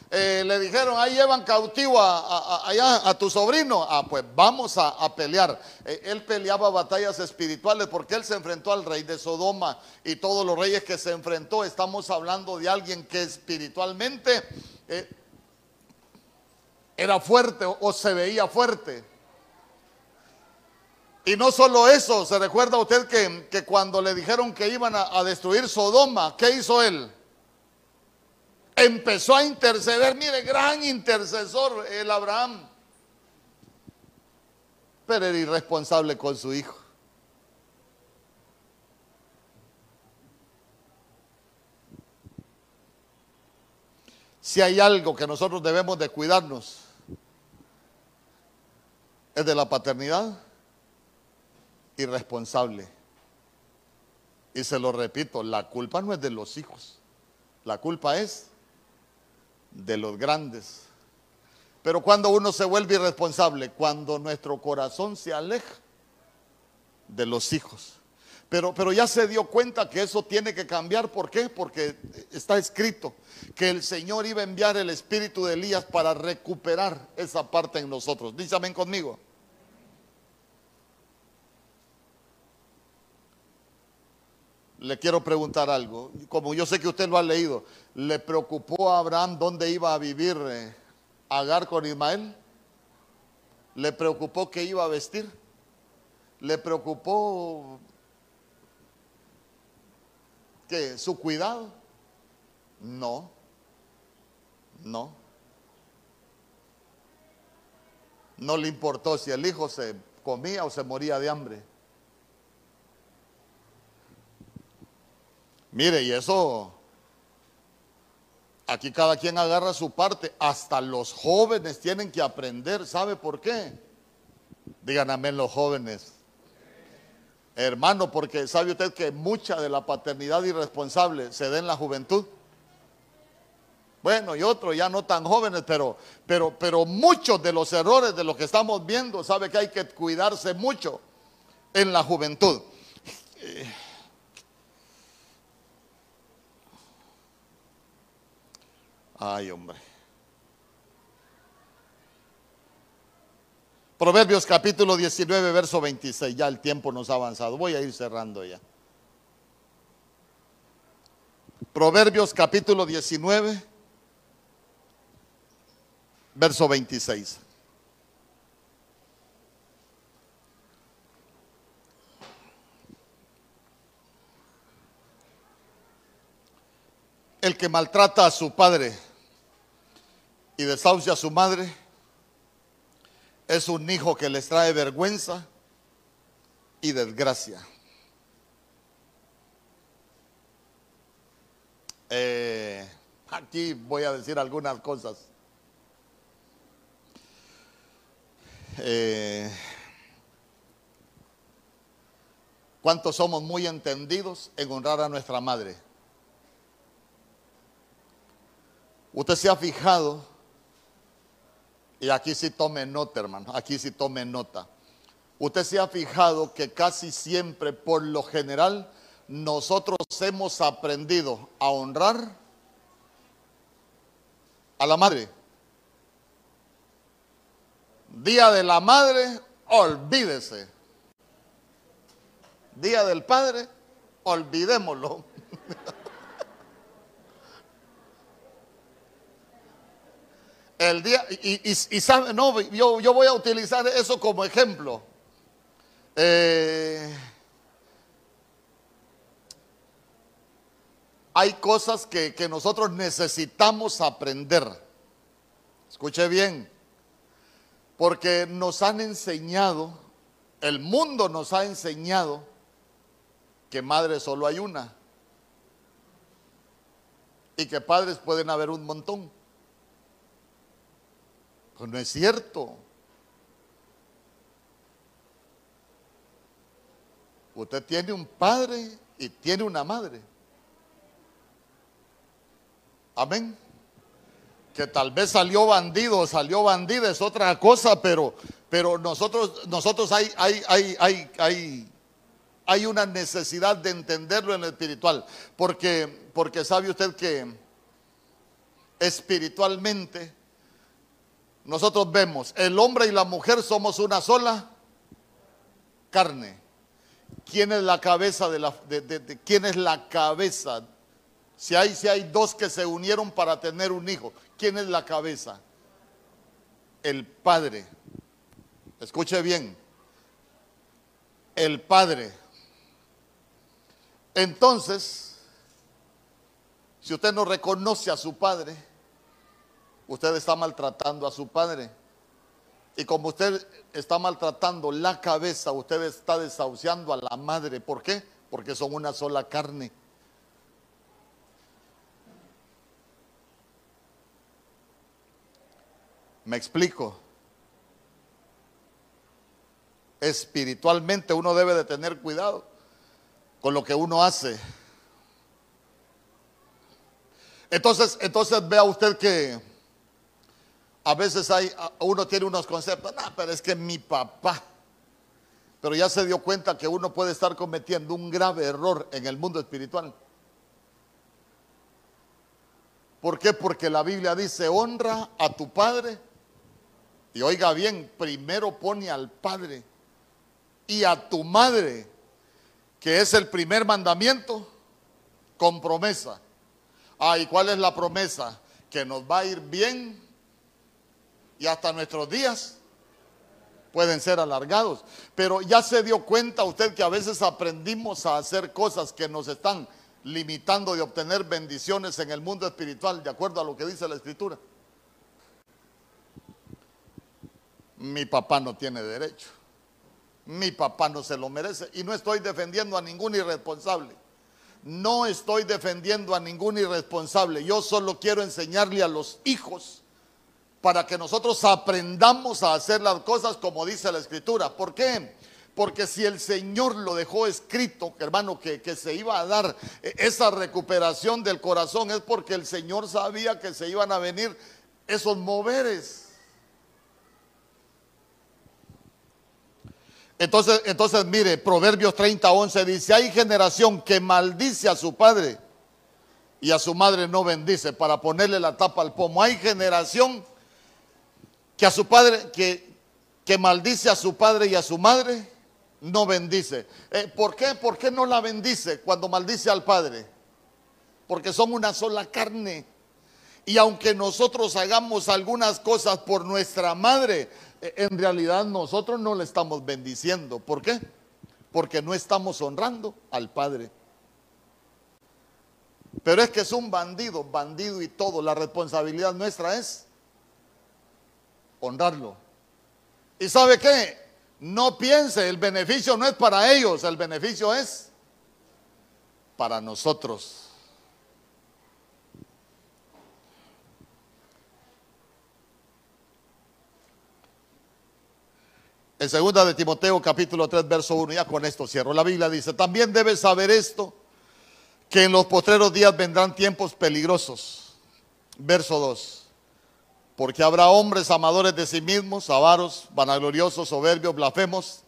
Eh, le dijeron, ahí llevan cautivo a, allá a tu sobrino. Ah, pues vamos a, pelear. Eh, él peleaba batallas espirituales porque él se enfrentó al rey de Sodoma y todos los reyes que se enfrentó. Estamos hablando de alguien que espiritualmente eh, era fuerte o, se veía fuerte. Y no solo eso, se recuerda usted que, que cuando le dijeron que iban a destruir Sodoma, ¿qué hizo él? empezó a interceder. Mire, gran intercesor el Abraham. Pero era irresponsable con su hijo. Si hay algo que nosotros debemos de cuidarnos, es de la paternidad irresponsable. Y se lo repito, la culpa no es de los hijos, la culpa es de los grandes. Pero cuando uno se vuelve irresponsable, cuando nuestro corazón se aleja de los hijos. Pero, pero ya se dio cuenta que eso tiene que cambiar. ¿Por qué? Porque está escrito que el Señor iba a enviar el espíritu de Elías para recuperar esa parte en nosotros. Dígame conmigo. Le quiero preguntar algo. Como yo sé que usted lo ha leído, ¿le preocupó a Abraham dónde iba a vivir eh, Agar con Ismael? ¿Le preocupó qué iba a vestir? ¿Le preocupó que su cuidado? No, no. No le importó si el hijo se comía o se moría de hambre. Mire, y eso, aquí cada quien agarra su parte, hasta los jóvenes tienen que aprender, ¿sabe por qué? Digan amén los jóvenes. Hermano, porque sabe usted que mucha de la paternidad irresponsable se da en la juventud. Bueno, y otros ya no tan jóvenes, pero, pero, pero muchos de los errores de los que estamos viendo, sabe que hay que cuidarse mucho en la juventud. Ay, hombre. Proverbios capítulo 19, verso 26. Ya el tiempo nos ha avanzado. Voy a ir cerrando ya. Proverbios capítulo 19, verso 26. El que maltrata a su padre y desahucia a su madre es un hijo que les trae vergüenza y desgracia. Eh, aquí voy a decir algunas cosas. Eh, ¿Cuántos somos muy entendidos en honrar a nuestra madre? Usted se ha fijado, y aquí sí tome nota, hermano, aquí sí tome nota. Usted se ha fijado que casi siempre, por lo general, nosotros hemos aprendido a honrar a la madre. Día de la madre, olvídese. Día del padre, olvidémoslo. El día, y, sabe, no, yo, yo, voy a utilizar eso como ejemplo. Eh, hay cosas que, que nosotros necesitamos aprender. Escuche bien, porque nos han enseñado, el mundo nos ha enseñado que madre solo hay una y que padres pueden haber un montón. Pues no es cierto. Usted tiene un padre y tiene una madre. Amén. Que tal vez salió bandido, salió bandida, es otra cosa, pero, pero nosotros, nosotros hay, hay, hay, hay, hay, hay una necesidad de entenderlo en lo espiritual. Porque, porque sabe usted que espiritualmente nosotros vemos, el hombre y la mujer somos una sola carne. ¿Quién es la cabeza de la, de, quién es la cabeza si hay, si hay dos que se unieron para tener un hijo, ¿quién es la cabeza? El padre. Escuche bien. El padre. Entonces, si usted no reconoce a su padre, usted está maltratando a su padre. Y como usted está maltratando la cabeza, usted está desahuciando a la madre. ¿Por qué? Porque son una sola carne. ¿Me explico? Espiritualmente uno debe de tener cuidado con lo que uno hace. Entonces, entonces vea usted que a veces hay, uno tiene unos conceptos, no, pero es que mi papá, pero ya se dio cuenta que uno puede estar cometiendo un grave error en el mundo espiritual. ¿Por qué? Porque la Biblia dice, honra a tu padre y oiga bien, primero pone al Padre y a tu madre, que es el primer mandamiento, con promesa. Ah, ¿y cuál es la promesa? Que nos va a ir bien y hasta nuestros días pueden ser alargados. Pero ya se dio cuenta usted que a veces aprendimos a hacer cosas que nos están limitando de obtener bendiciones en el mundo espiritual, de acuerdo a lo que dice la Escritura. mi papá no tiene derecho. Mi papá no se lo merece. Y no estoy defendiendo a ningún irresponsable. No estoy defendiendo a ningún irresponsable. Yo solo quiero enseñarle a los hijos para que nosotros aprendamos a hacer las cosas como dice la escritura. ¿Por qué? Porque si el Señor lo dejó escrito, hermano, que, que, se iba a dar esa recuperación del corazón, es porque el Señor sabía que se iban a venir esos moveres. Entonces, entonces mire, Proverbios 30, 11 dice, hay generación que maldice a su padre y a su madre no bendice para ponerle la tapa al pomo. Hay generación que a su padre, que, que maldice a su padre y a su madre, no bendice. Eh, ¿Por qué? ¿Por qué no la bendice cuando maldice al padre? Porque somos una sola carne. Y aunque nosotros hagamos algunas cosas por nuestra madre, eh, en realidad nosotros no le estamos bendiciendo. ¿Por qué? Porque no estamos honrando al padre. Pero es que es un bandido, bandido y todo. La responsabilidad nuestra es honrarlo. ¿Y sabe qué? No piense, el beneficio no es para ellos, el beneficio es para nosotros. En segunda de Timoteo capítulo 3 verso 1, ya con esto cierro. La Biblia dice, también debes saber esto, que en los postreros días vendrán tiempos peligrosos. Verso 2. Porque habrá hombres amadores de sí mismos, avaros, vanagloriosos, soberbios, blasfemos.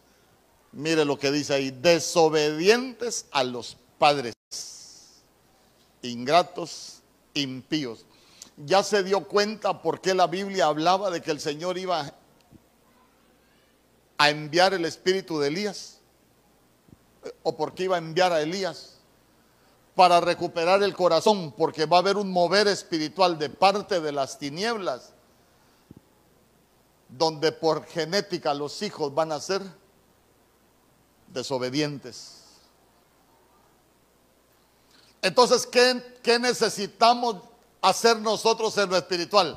Mire lo que dice ahí, desobedientes a los padres, ingratos, impíos. Ya se dio cuenta por qué la Biblia hablaba de que el Señor iba a enviar el espíritu de Elías, o por qué iba a enviar a Elías para recuperar el corazón, porque va a haber un mover espiritual de parte de las tinieblas, donde por genética los hijos van a ser desobedientes. Entonces, ¿qué, qué necesitamos hacer nosotros en lo espiritual?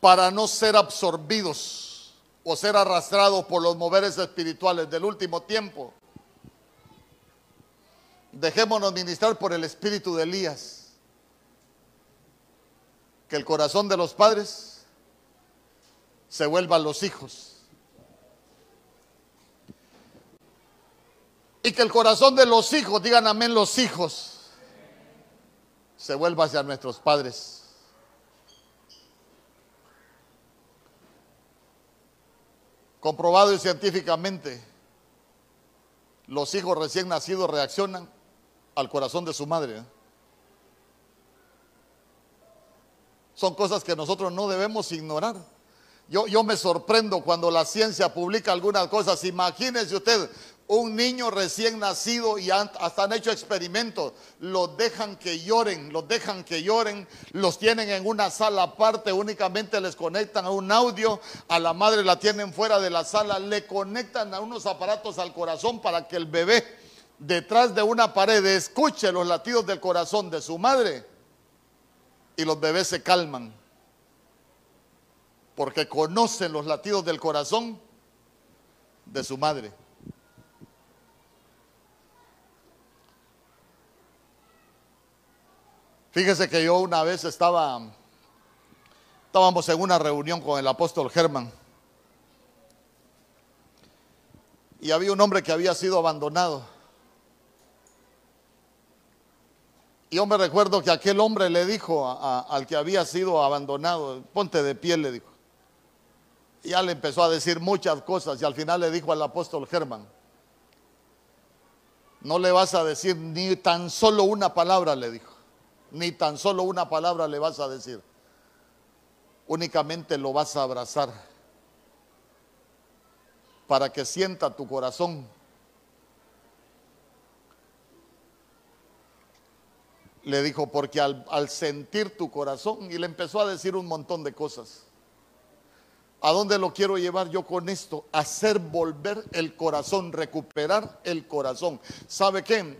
Para no ser absorbidos o ser arrastrados por los moveres espirituales del último tiempo Dejémonos ministrar por el espíritu de Elías. Que el corazón de los padres se vuelva a los hijos. Y que el corazón de los hijos, digan amén los hijos, se vuelva hacia nuestros padres. Comprobado y científicamente, los hijos recién nacidos reaccionan al corazón de su madre. ¿eh? Son cosas que nosotros no debemos ignorar. Yo, me sorprendo cuando la ciencia publica algunas cosas. Imagínese usted un niño recién nacido y hasta han hecho experimentos. Los dejan que lloren, los dejan que lloren, los tienen en una sala aparte, únicamente les conectan a un audio, a la madre la tienen fuera de la sala, le conectan a unos aparatos al corazón para que el bebé detrás de una pared escuche los latidos del corazón de su madre y los bebés se calman porque conocen los latidos del corazón de su madre. Fíjese que yo una vez estaba, estábamos en una reunión con el apóstol Germán y había un hombre que había sido abandonado Y yo me recuerdo que aquel hombre le dijo al que había sido abandonado, ponte de pie, le dijo. Ya le empezó a decir muchas cosas y al final le dijo al apóstol Germán, no le vas a decir ni tan solo una palabra, le dijo, ni tan solo una palabra le vas a decir, únicamente lo vas a abrazar para que sienta tu corazón le dijo, porque al, sentir tu corazón, y le empezó a decir un montón de cosas. ¿A dónde lo quiero llevar yo con esto? Hacer volver el corazón, recuperar el corazón. ¿Sabe qué?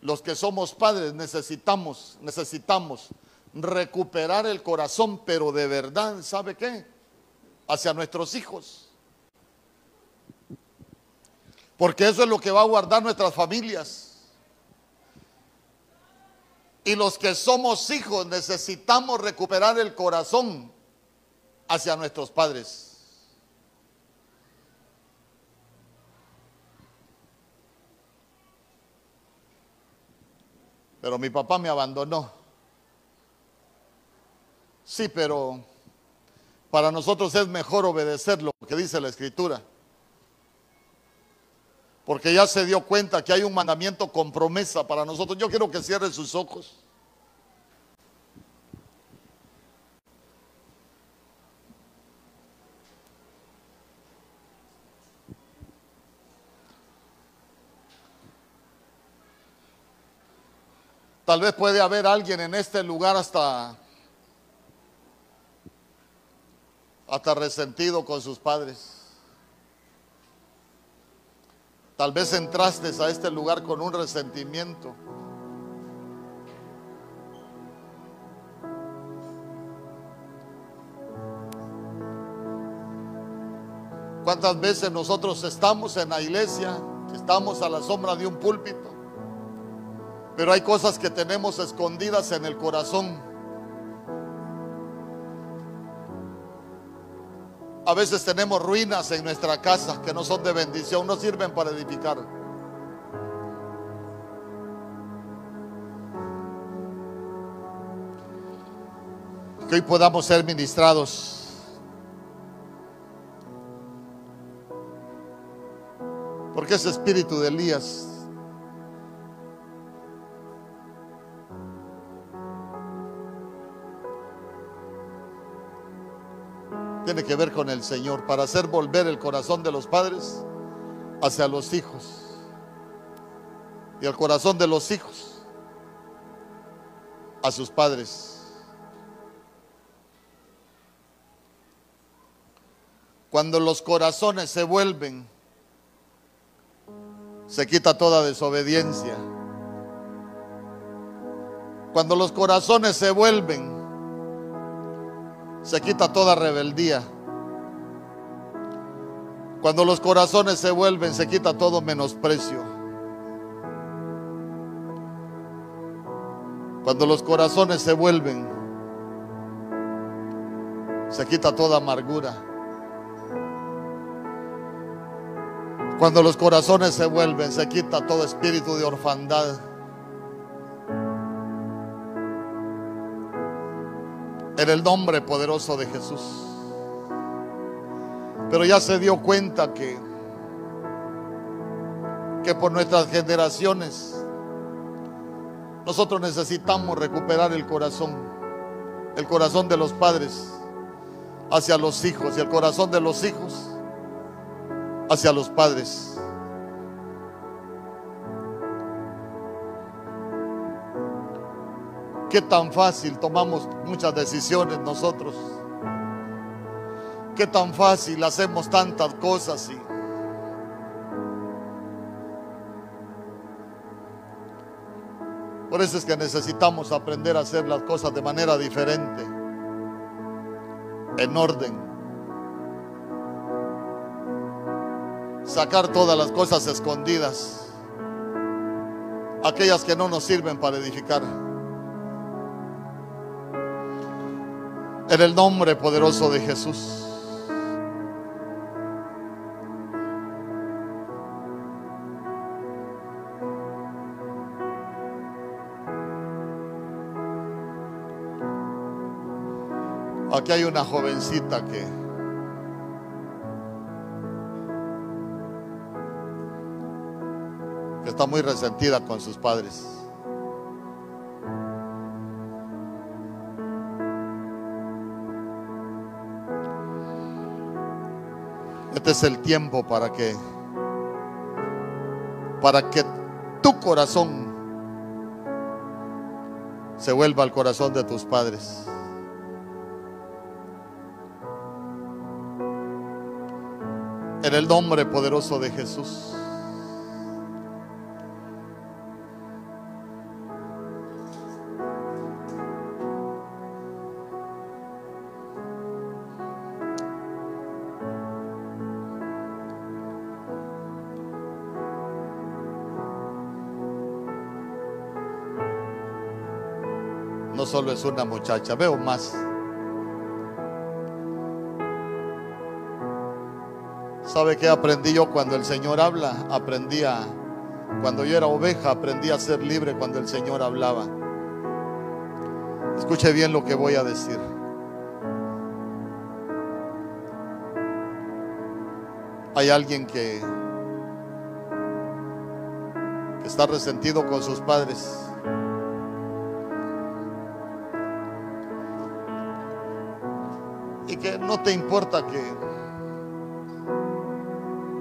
Los que somos padres necesitamos, necesitamos recuperar el corazón, pero de verdad, ¿sabe qué? Hacia nuestros hijos. Porque eso es lo que va a guardar nuestras familias. Y los que somos hijos necesitamos recuperar el corazón hacia nuestros padres. Pero mi papá me abandonó. Sí, pero para nosotros es mejor obedecer lo que dice la escritura porque ya se dio cuenta que hay un mandamiento con promesa para nosotros. Yo quiero que cierre sus ojos. Tal vez puede haber alguien en este lugar hasta hasta resentido con sus padres. Tal vez entraste a este lugar con un resentimiento. ¿Cuántas veces nosotros estamos en la iglesia, estamos a la sombra de un púlpito, pero hay cosas que tenemos escondidas en el corazón? A veces tenemos ruinas en nuestra casa que no son de bendición, no sirven para edificar. Que hoy podamos ser ministrados. Porque ese espíritu de Elías tiene que ver con el Señor, para hacer volver el corazón de los padres hacia los hijos y el corazón de los hijos a sus padres. Cuando los corazones se vuelven, se quita toda desobediencia. Cuando los corazones se vuelven, se quita toda rebeldía. Cuando los corazones se vuelven, se quita todo menosprecio. Cuando los corazones se vuelven, se quita toda amargura. Cuando los corazones se vuelven, se quita todo espíritu de orfandad. En el nombre poderoso de Jesús. Pero ya se dio cuenta que, que por nuestras generaciones nosotros necesitamos recuperar el corazón, el corazón de los padres hacia los hijos y el corazón de los hijos hacia los padres. Qué tan fácil tomamos muchas decisiones nosotros. Qué tan fácil hacemos tantas cosas y Por eso es que necesitamos aprender a hacer las cosas de manera diferente, en orden. Sacar todas las cosas escondidas, aquellas que no nos sirven para edificar. En el nombre poderoso de Jesús. Aquí hay una jovencita que que está muy resentida con sus padres. Este es el tiempo para que para que tu corazón se vuelva al corazón de tus padres. En el nombre poderoso de Jesús. Solo es una muchacha, veo más. ¿Sabe qué aprendí yo cuando el Señor habla? Aprendí a, cuando yo era oveja, aprendí a ser libre cuando el Señor hablaba. Escuche bien lo que voy a decir. Hay alguien que, que está resentido con sus padres. Que no te importa que,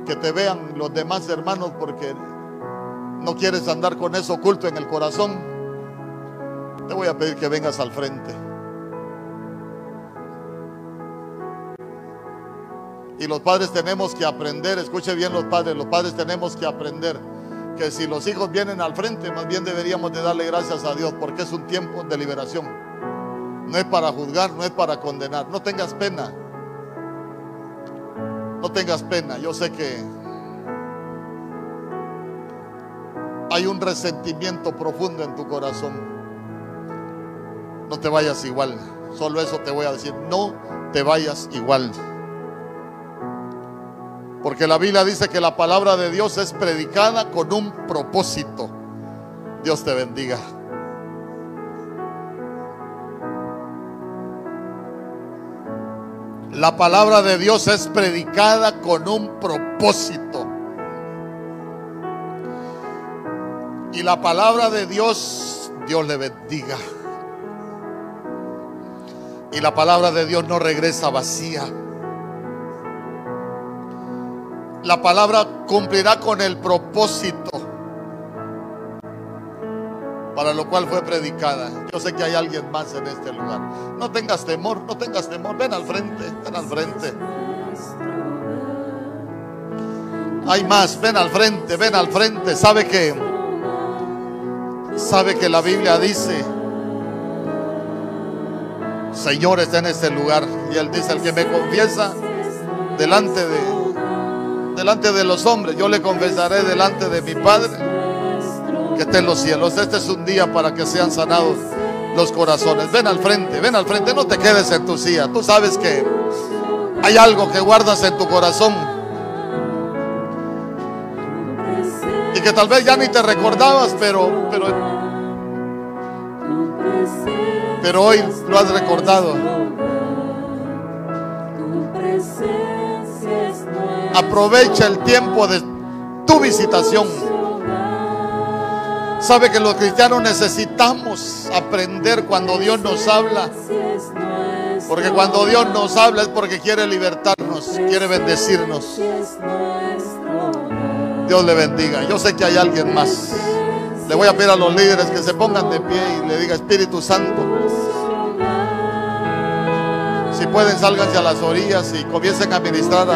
que te vean los demás hermanos porque no quieres andar con eso oculto en el corazón. te voy a pedir que vengas al frente. Y los padres tenemos que aprender, escuche bien los padres, los padres tenemos que aprender que si los hijos vienen al frente, más bien deberíamos de darle gracias a Dios porque es un tiempo de liberación. No es para juzgar, no es para condenar. No tengas pena. No tengas pena. Yo sé que hay un resentimiento profundo en tu corazón. No te vayas igual. Solo eso te voy a decir. No te vayas igual. Porque la Biblia dice que la palabra de Dios es predicada con un propósito. Dios te bendiga. La palabra de Dios es predicada con un propósito. Y la palabra de Dios, Dios le bendiga. Y la palabra de Dios no regresa vacía. La palabra cumplirá con el propósito para lo cual fue predicada. Yo sé que hay alguien más en este lugar. No tengas temor, no tengas temor. Ven al frente, ven al frente. Hay más, ven al frente, ven al frente. Sabe que sabe que la Biblia dice Señor está en este lugar y él dice el que me confiesa delante de delante de los hombres, yo le confesaré delante de mi Padre que esté en los cielos. Este es un día para que sean sanados los corazones. Ven al frente, ven al frente, no te quedes en tu silla. Tú sabes que hay algo que guardas en tu corazón. Y que tal vez ya ni te recordabas, pero, pero, pero hoy lo has recordado. Aprovecha el tiempo de tu visitación. Sabe que los cristianos necesitamos aprender cuando Dios nos habla. Porque cuando Dios nos habla es porque quiere libertarnos, quiere bendecirnos. Dios le bendiga. Yo sé que hay alguien más. Le voy a pedir a los líderes que se pongan de pie y le diga Espíritu Santo. Si pueden, sálganse a las orillas y comiencen a ministrar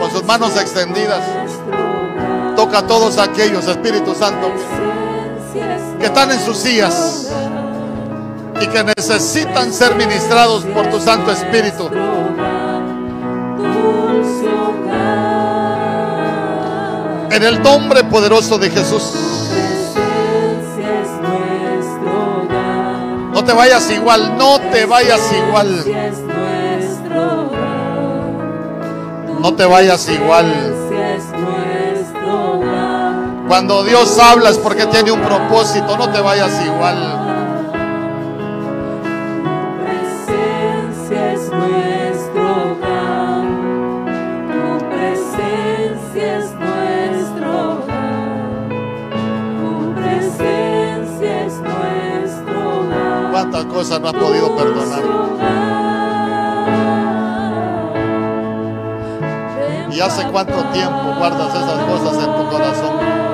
con sus manos extendidas. Toca a todos aquellos, Espíritu Santo que están en sus sillas y que necesitan ser ministrados por tu Santo Espíritu. En el nombre poderoso de Jesús. No te vayas igual, no te vayas igual. No te vayas igual. Cuando Dios habla es porque tiene un propósito, no te vayas igual. presencia es nuestro hogar. Tu presencia es nuestro hogar. Tu presencia es nuestro hogar. ¿Cuántas cosas no has podido perdonar? ¿Y hace cuánto tiempo guardas esas cosas en tu corazón?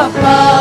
above.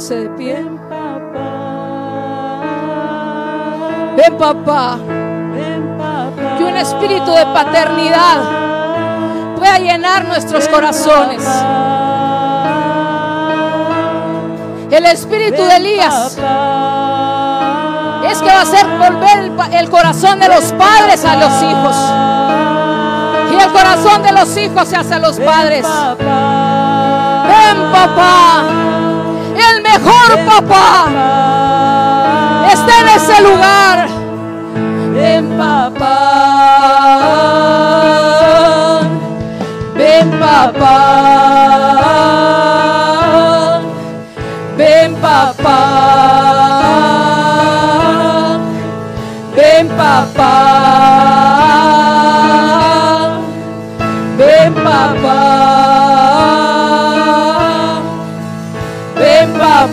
póngase de pie. Ven, papá. Ven, papá. Papá. Que un espíritu de paternidad pueda llenar nuestros corazones. El espíritu de Elías es que va a hacer volver el, corazón de los padres a los hijos y el corazón de los hijos se hace a los padres. Ven, papá mejor, papá, está en ese lugar. Ven, papá. Ven, papá. Ven, papá. Ven, papá.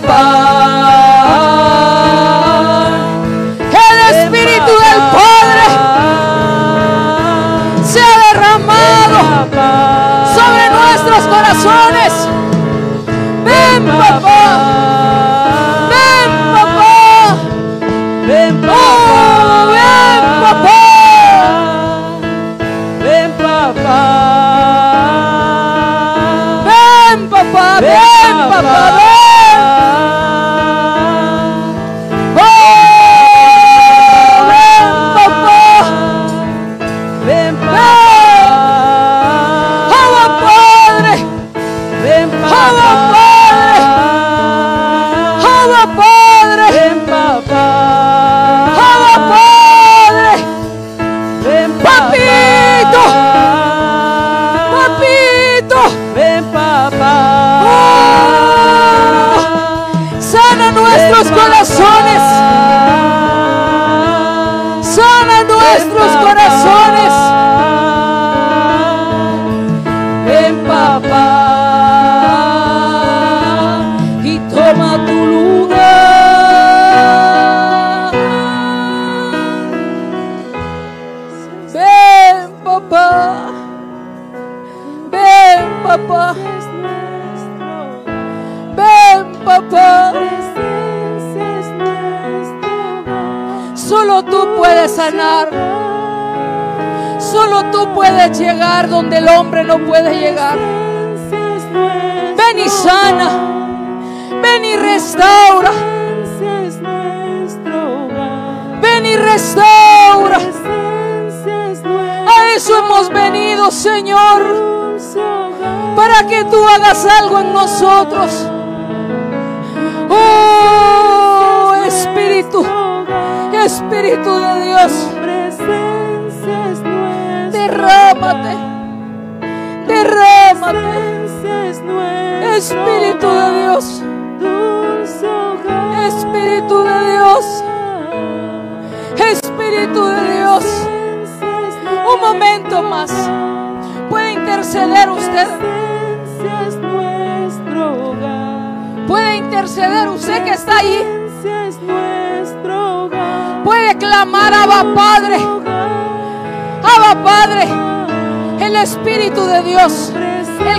pan. El Espíritu del Padre se ha derramado sobre nuestros corazones.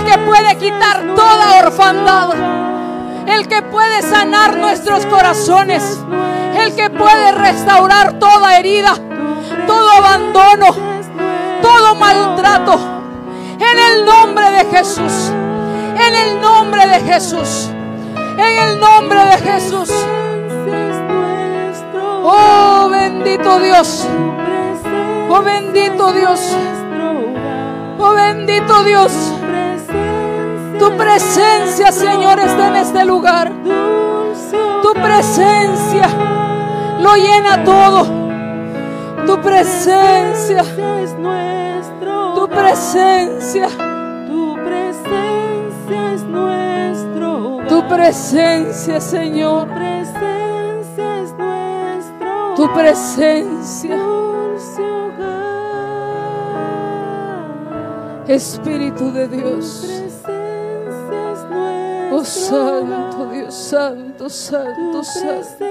Que puede quitar toda orfandad. El que puede sanar nuestros corazones. El que puede restaurar toda herida. Todo abandono. Todo maltrato. En el nombre de Jesús. En el nombre de Jesús. En el nombre de Jesús. Oh bendito Dios. Oh bendito Dios. Oh bendito Dios. Tu presencia, Señor, está en este lugar. Tu presencia lo llena todo. Tu presencia. Tu presencia. Tu presencia es nuestro. Tu presencia, Señor. Tu presencia Espíritu de Dios. Oh Santo. Dios, Santo, Santo, Santo.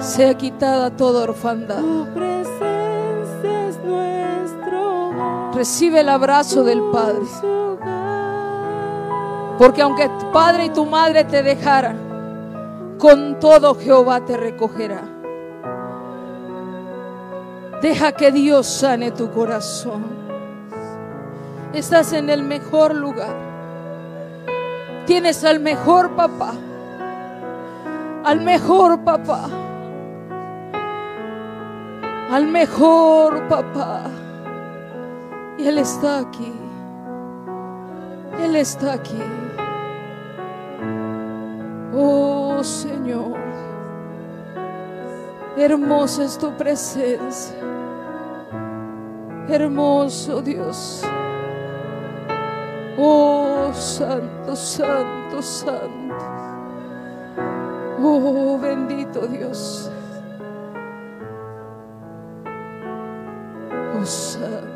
Sea quitada toda orfandad. Tu presencia es nuestro hogar. Recibe el abrazo del Padre. Porque aunque tu padre y tu madre te dejaran, con todo Jehová te recogerá. Deja que Dios sane tu corazón. Estás en el mejor lugar. Tienes al mejor papá. Al mejor papá. Al mejor papá. Y Él está aquí. Él está aquí. Oh Señor, hermosa es tu presencia. Hermoso Dios. Oh Santo, Santo, Santo. Oh bendito Dios. Oh Santo.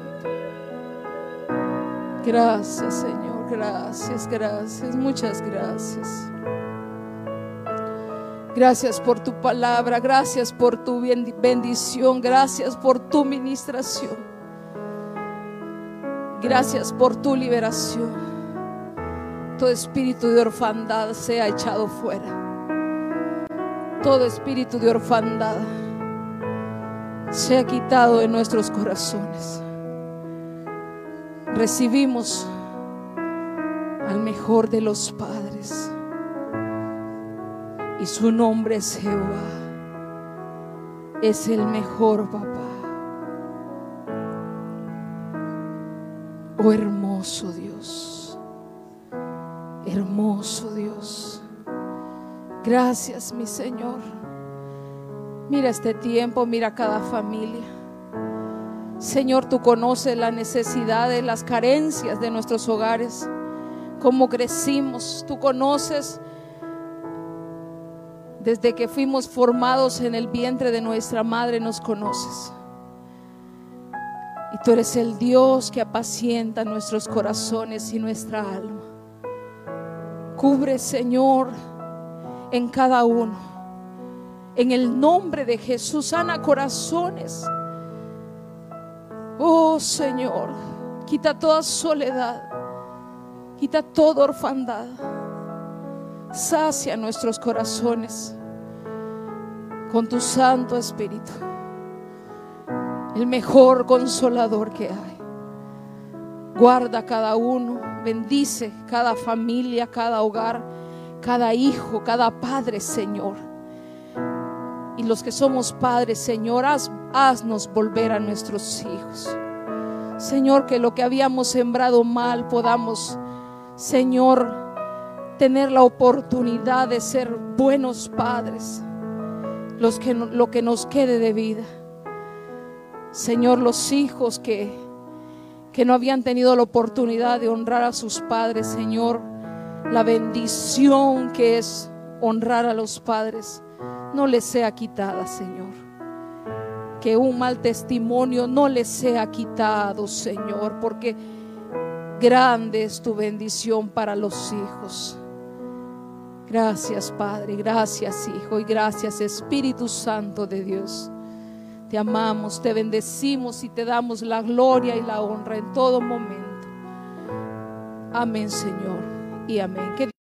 Gracias Señor, gracias, gracias, muchas gracias. Gracias por tu palabra, gracias por tu ben- bendición, gracias por tu ministración. Gracias por tu liberación. Todo espíritu de orfandad sea echado fuera. Todo espíritu de orfandad sea quitado de nuestros corazones. Recibimos al mejor de los padres y su nombre es Jehová. Es el mejor papá. Oh hermoso Dios. Hermoso Dios. Gracias mi Señor. Mira este tiempo, mira cada familia. Señor, tú conoces las necesidades, las carencias de nuestros hogares, cómo crecimos. Tú conoces Desde que fuimos formados en el vientre de nuestra madre nos conoces. Y tú eres el Dios que apacienta nuestros corazones y nuestra alma. Cubre, Señor, en cada uno. En el nombre de Jesús, sana corazones. Oh Señor, quita toda soledad, quita toda orfandad. Sacia nuestros corazones con tu Santo Espíritu, el mejor consolador que hay. Guarda cada uno, bendice cada familia, cada hogar, cada hijo, cada padre, Señor. Y los que somos padres, Señor, haz- haznos volver a nuestros hijos. Señor, que lo que habíamos sembrado mal podamos, Señor, tener la oportunidad de ser buenos padres, los que, lo que nos quede de vida. Señor, los hijos que, que no habían tenido la oportunidad de honrar a sus padres, Señor, la bendición que es honrar a los padres, no les sea quitada, Señor. Que un mal testimonio no les sea quitado, Señor, porque grande es tu bendición para los hijos. Gracias, Padre, gracias, Hijo, y gracias, Espíritu Santo de Dios. Te amamos, te bendecimos y te damos la gloria y la honra en todo momento. Amén, Señor, y amén.